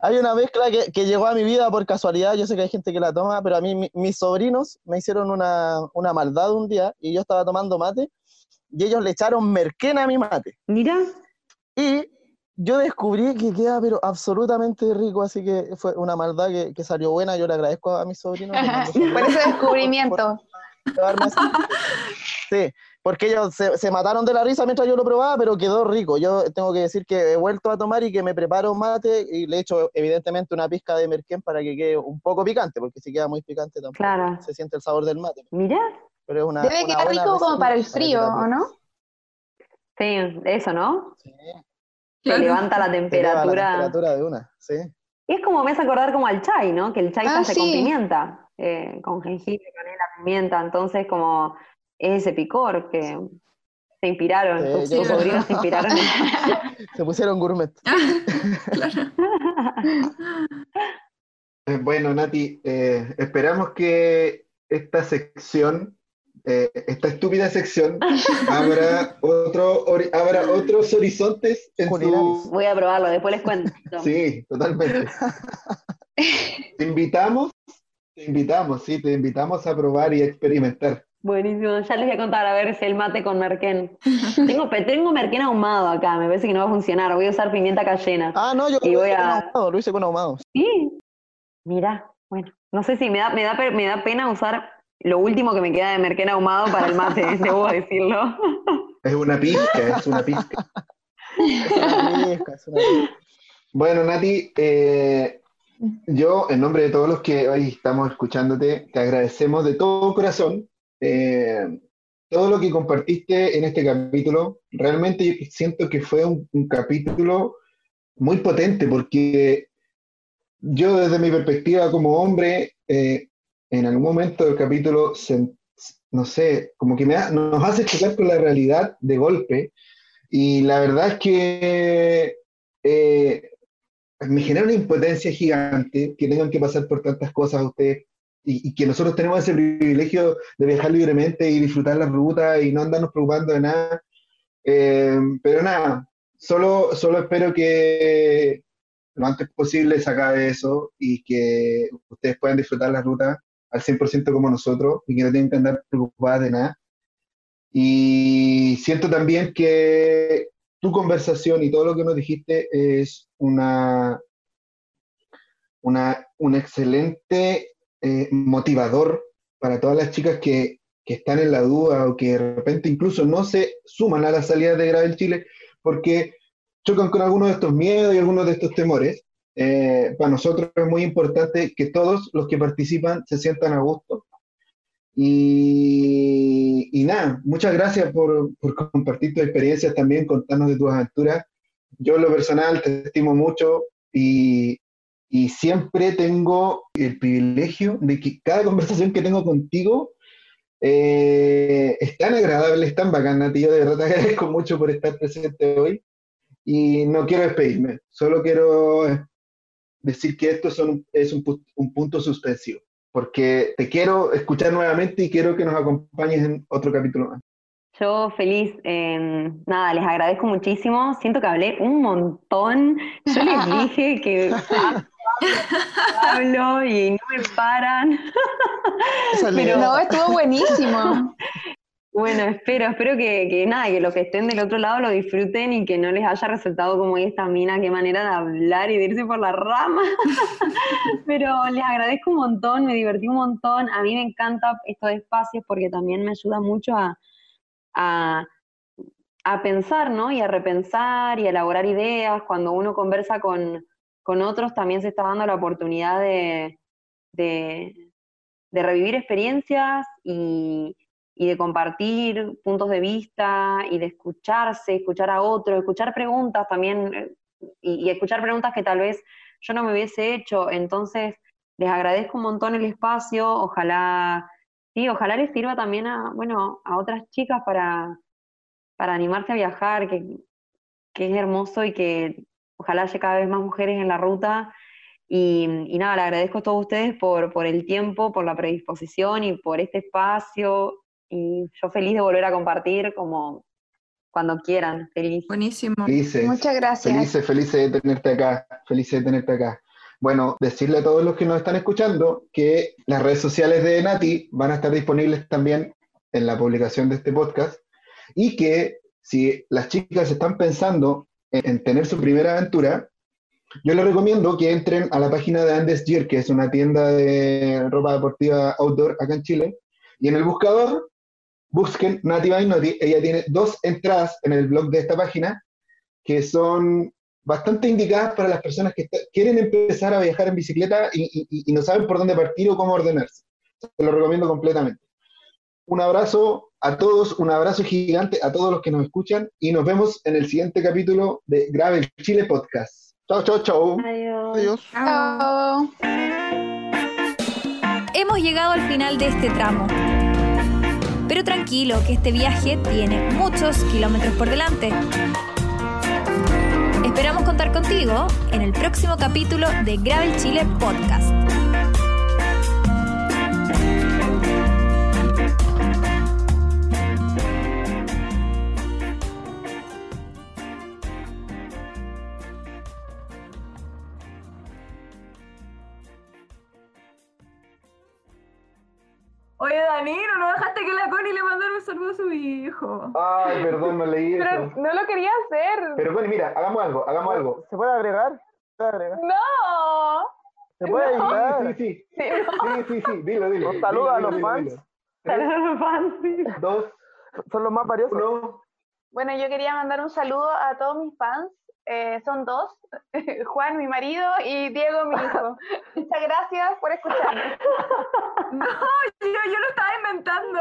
hay una mezcla que, que llegó a mi vida por casualidad, yo sé que hay gente que la toma, pero a mí mi- mis sobrinos me hicieron una, una maldad un día y yo estaba tomando mate y ellos le echaron merquena a mi mate. mira, Y yo descubrí que queda pero absolutamente rico, así que fue una maldad que, que salió buena. Yo le agradezco a mis sobrinos. *laughs* Por ese descubrimiento. por. Sí, porque ellos se, se mataron de la risa mientras yo lo probaba, pero quedó rico. Yo tengo que decir que he vuelto a tomar y que me preparo mate y le echo evidentemente una pizca de merquén para que quede un poco picante, porque si queda muy picante tampoco Claro. se siente el sabor del mate. mira. Pero es una, Debe una quedar rico como para el frío, ¿o no? Sí, eso, ¿no? Sí, Se levanta la temperatura. la temperatura de una, sí. Y es como me hace acordar como al chai, ¿no? Que el chai se Ah, hace con pimienta, eh, con jengibre, canela, pimienta. Entonces, como es ese picor que se inspiraron, Sí, tus, yo tus creo- sobrinos se inspiraron. *laughs* Se pusieron gourmet. *laughs* Claro. Eh, Bueno, Nati, eh, esperamos que esta sección, eh, esta estúpida sección, abra, *laughs* otro, abra otros horizontes en su... Voy a probarlo, después les cuento. Sí, totalmente. Te invitamos, te invitamos, sí, te invitamos a probar y a experimentar. Buenísimo, ya les voy a contar a ver si el mate con merquén. *laughs* Tengo, tengo merquén ahumado acá, me parece que no va a funcionar. Voy a usar pimienta cayena. Ah, no, yo Y voy a- ahumado, lo hice con ahumado. Sí, mira, bueno, no sé si me da, me da, me da pena usar lo último que me queda de merquén ahumado para el mate, *laughs* debo decirlo. Es una pizca, es una pizca. *laughs* Es una pizca, es una pizca. Bueno, Nati, eh, yo, en nombre de todos los que hoy estamos escuchándote, te agradecemos de todo corazón eh, todo lo que compartiste en este capítulo. Realmente siento que fue un, capítulo muy potente porque yo desde mi perspectiva como hombre, eh, en algún momento del capítulo, no sé, como que me ha- nos hace chocar con la realidad de golpe. Y la verdad es que eh, me genera una impotencia gigante que tengan que pasar por tantas cosas a ustedes y, y que nosotros tenemos ese privilegio de viajar libremente y disfrutar la ruta y no andarnos preocupando de nada. Eh, pero nada, solo, solo espero que lo antes posible se acabe eso y que ustedes puedan disfrutar la ruta al 100% como nosotros y que no tengan que andar preocupadas de nada. Y siento también que tu conversación y todo lo que nos dijiste es una, una, un excelente eh, motivador para todas las chicas que, que están en la duda o que de repente incluso no se suman a la salida de Gravel Chile porque chocan con algunos de estos miedos y algunos de estos temores. Eh, para nosotros es muy importante que todos los que participan se sientan a gusto. Y, nada, muchas gracias por, compartir tus experiencias también, contarnos de tus aventuras. Yo lo personal te estimo mucho y, y siempre tengo el privilegio de que cada conversación que tengo contigo eh, es tan agradable, es tan bacana, tío. De verdad te *laughs* agradezco mucho por estar presente hoy. Y no quiero despedirme, solo quiero decir que esto es un, un punto suspensivo, porque te quiero escuchar nuevamente y quiero que nos acompañes en otro capítulo más. Yo feliz, eh, nada, les agradezco muchísimo. Siento que hablé un montón. Yo les *laughs* dije que *laughs* hablo y no me paran. Pero No, estuvo buenísimo. *laughs* Bueno, espero, espero que, que nada, que los que estén del otro lado lo disfruten y que no les haya resultado como esta mina, qué manera de hablar y de irse por la rama. *laughs* Pero les agradezco un montón, me divertí un montón. A mí me encanta estos espacios porque también me ayuda mucho a, a, a pensar, ¿no? Y a repensar y a elaborar ideas. Cuando uno conversa con, con otros, también se está dando la oportunidad de, de, de revivir experiencias y y de compartir puntos de vista y de escucharse, escuchar a otro, escuchar preguntas también eh, y, escuchar preguntas que tal vez yo no me hubiese hecho. Entonces, les agradezco un montón el espacio, ojalá, sí, ojalá les sirva también a, bueno, a otras chicas para, para animarse a viajar, que, que es hermoso y que ojalá haya cada vez más mujeres en la ruta. Y, y nada, le agradezco a todos ustedes por, por el tiempo, por la predisposición y por este espacio y yo feliz de volver a compartir como cuando quieran, feliz. Buenísimo. Felices, Muchas gracias. felices, felices de tenerte acá, felices de tenerte acá. Bueno, decirle a todos los que nos están escuchando que las redes sociales de Nati van a estar disponibles también en la publicación de este podcast y que si las chicas están pensando en, en tener su primera aventura, yo les recomiendo que entren a la página de Andes Gear, que es una tienda de ropa deportiva outdoor acá en Chile, y en el buscador busquen Nati by Noti. Ella tiene dos entradas en el blog de esta página que son bastante indicadas para las personas que está- quieren empezar a viajar en bicicleta y, y- y no saben por dónde partir o cómo ordenarse. Se lo recomiendo completamente. Un abrazo a todos, un abrazo gigante a todos los que nos escuchan y nos vemos en el siguiente capítulo de Grave el Chile Podcast. Chao, chao, chao. Adiós. Adiós. Chao. Hemos llegado al final de este tramo. Pero tranquilo, que este viaje tiene muchos kilómetros por delante. Esperamos contar contigo en el próximo capítulo de Gravel Chile Podcast. Oye, Danilo, no dejaste que la Connie le mandara un saludo a su hijo. Ay, perdón, no leí Pero eso. no lo quería hacer. Pero bueno, mira, hagamos algo, hagamos algo. ¿Se puede agregar? ¿Se puede agregar? No. ¿Se puede No. editar? Sí, sí, sí. Sí, sí, sí, dilo, dilo. Un saludo Dilo, a los dilo, fans. dilo. Tres, dos, Son los más valiosos. uno. Bueno, yo quería mandar un saludo a todos mis fans. Eh, son dos, *laughs* Juan, mi marido, y Diego, mi hijo. *laughs* Muchas gracias por escucharme. *laughs* No, yo, yo lo estaba inventando.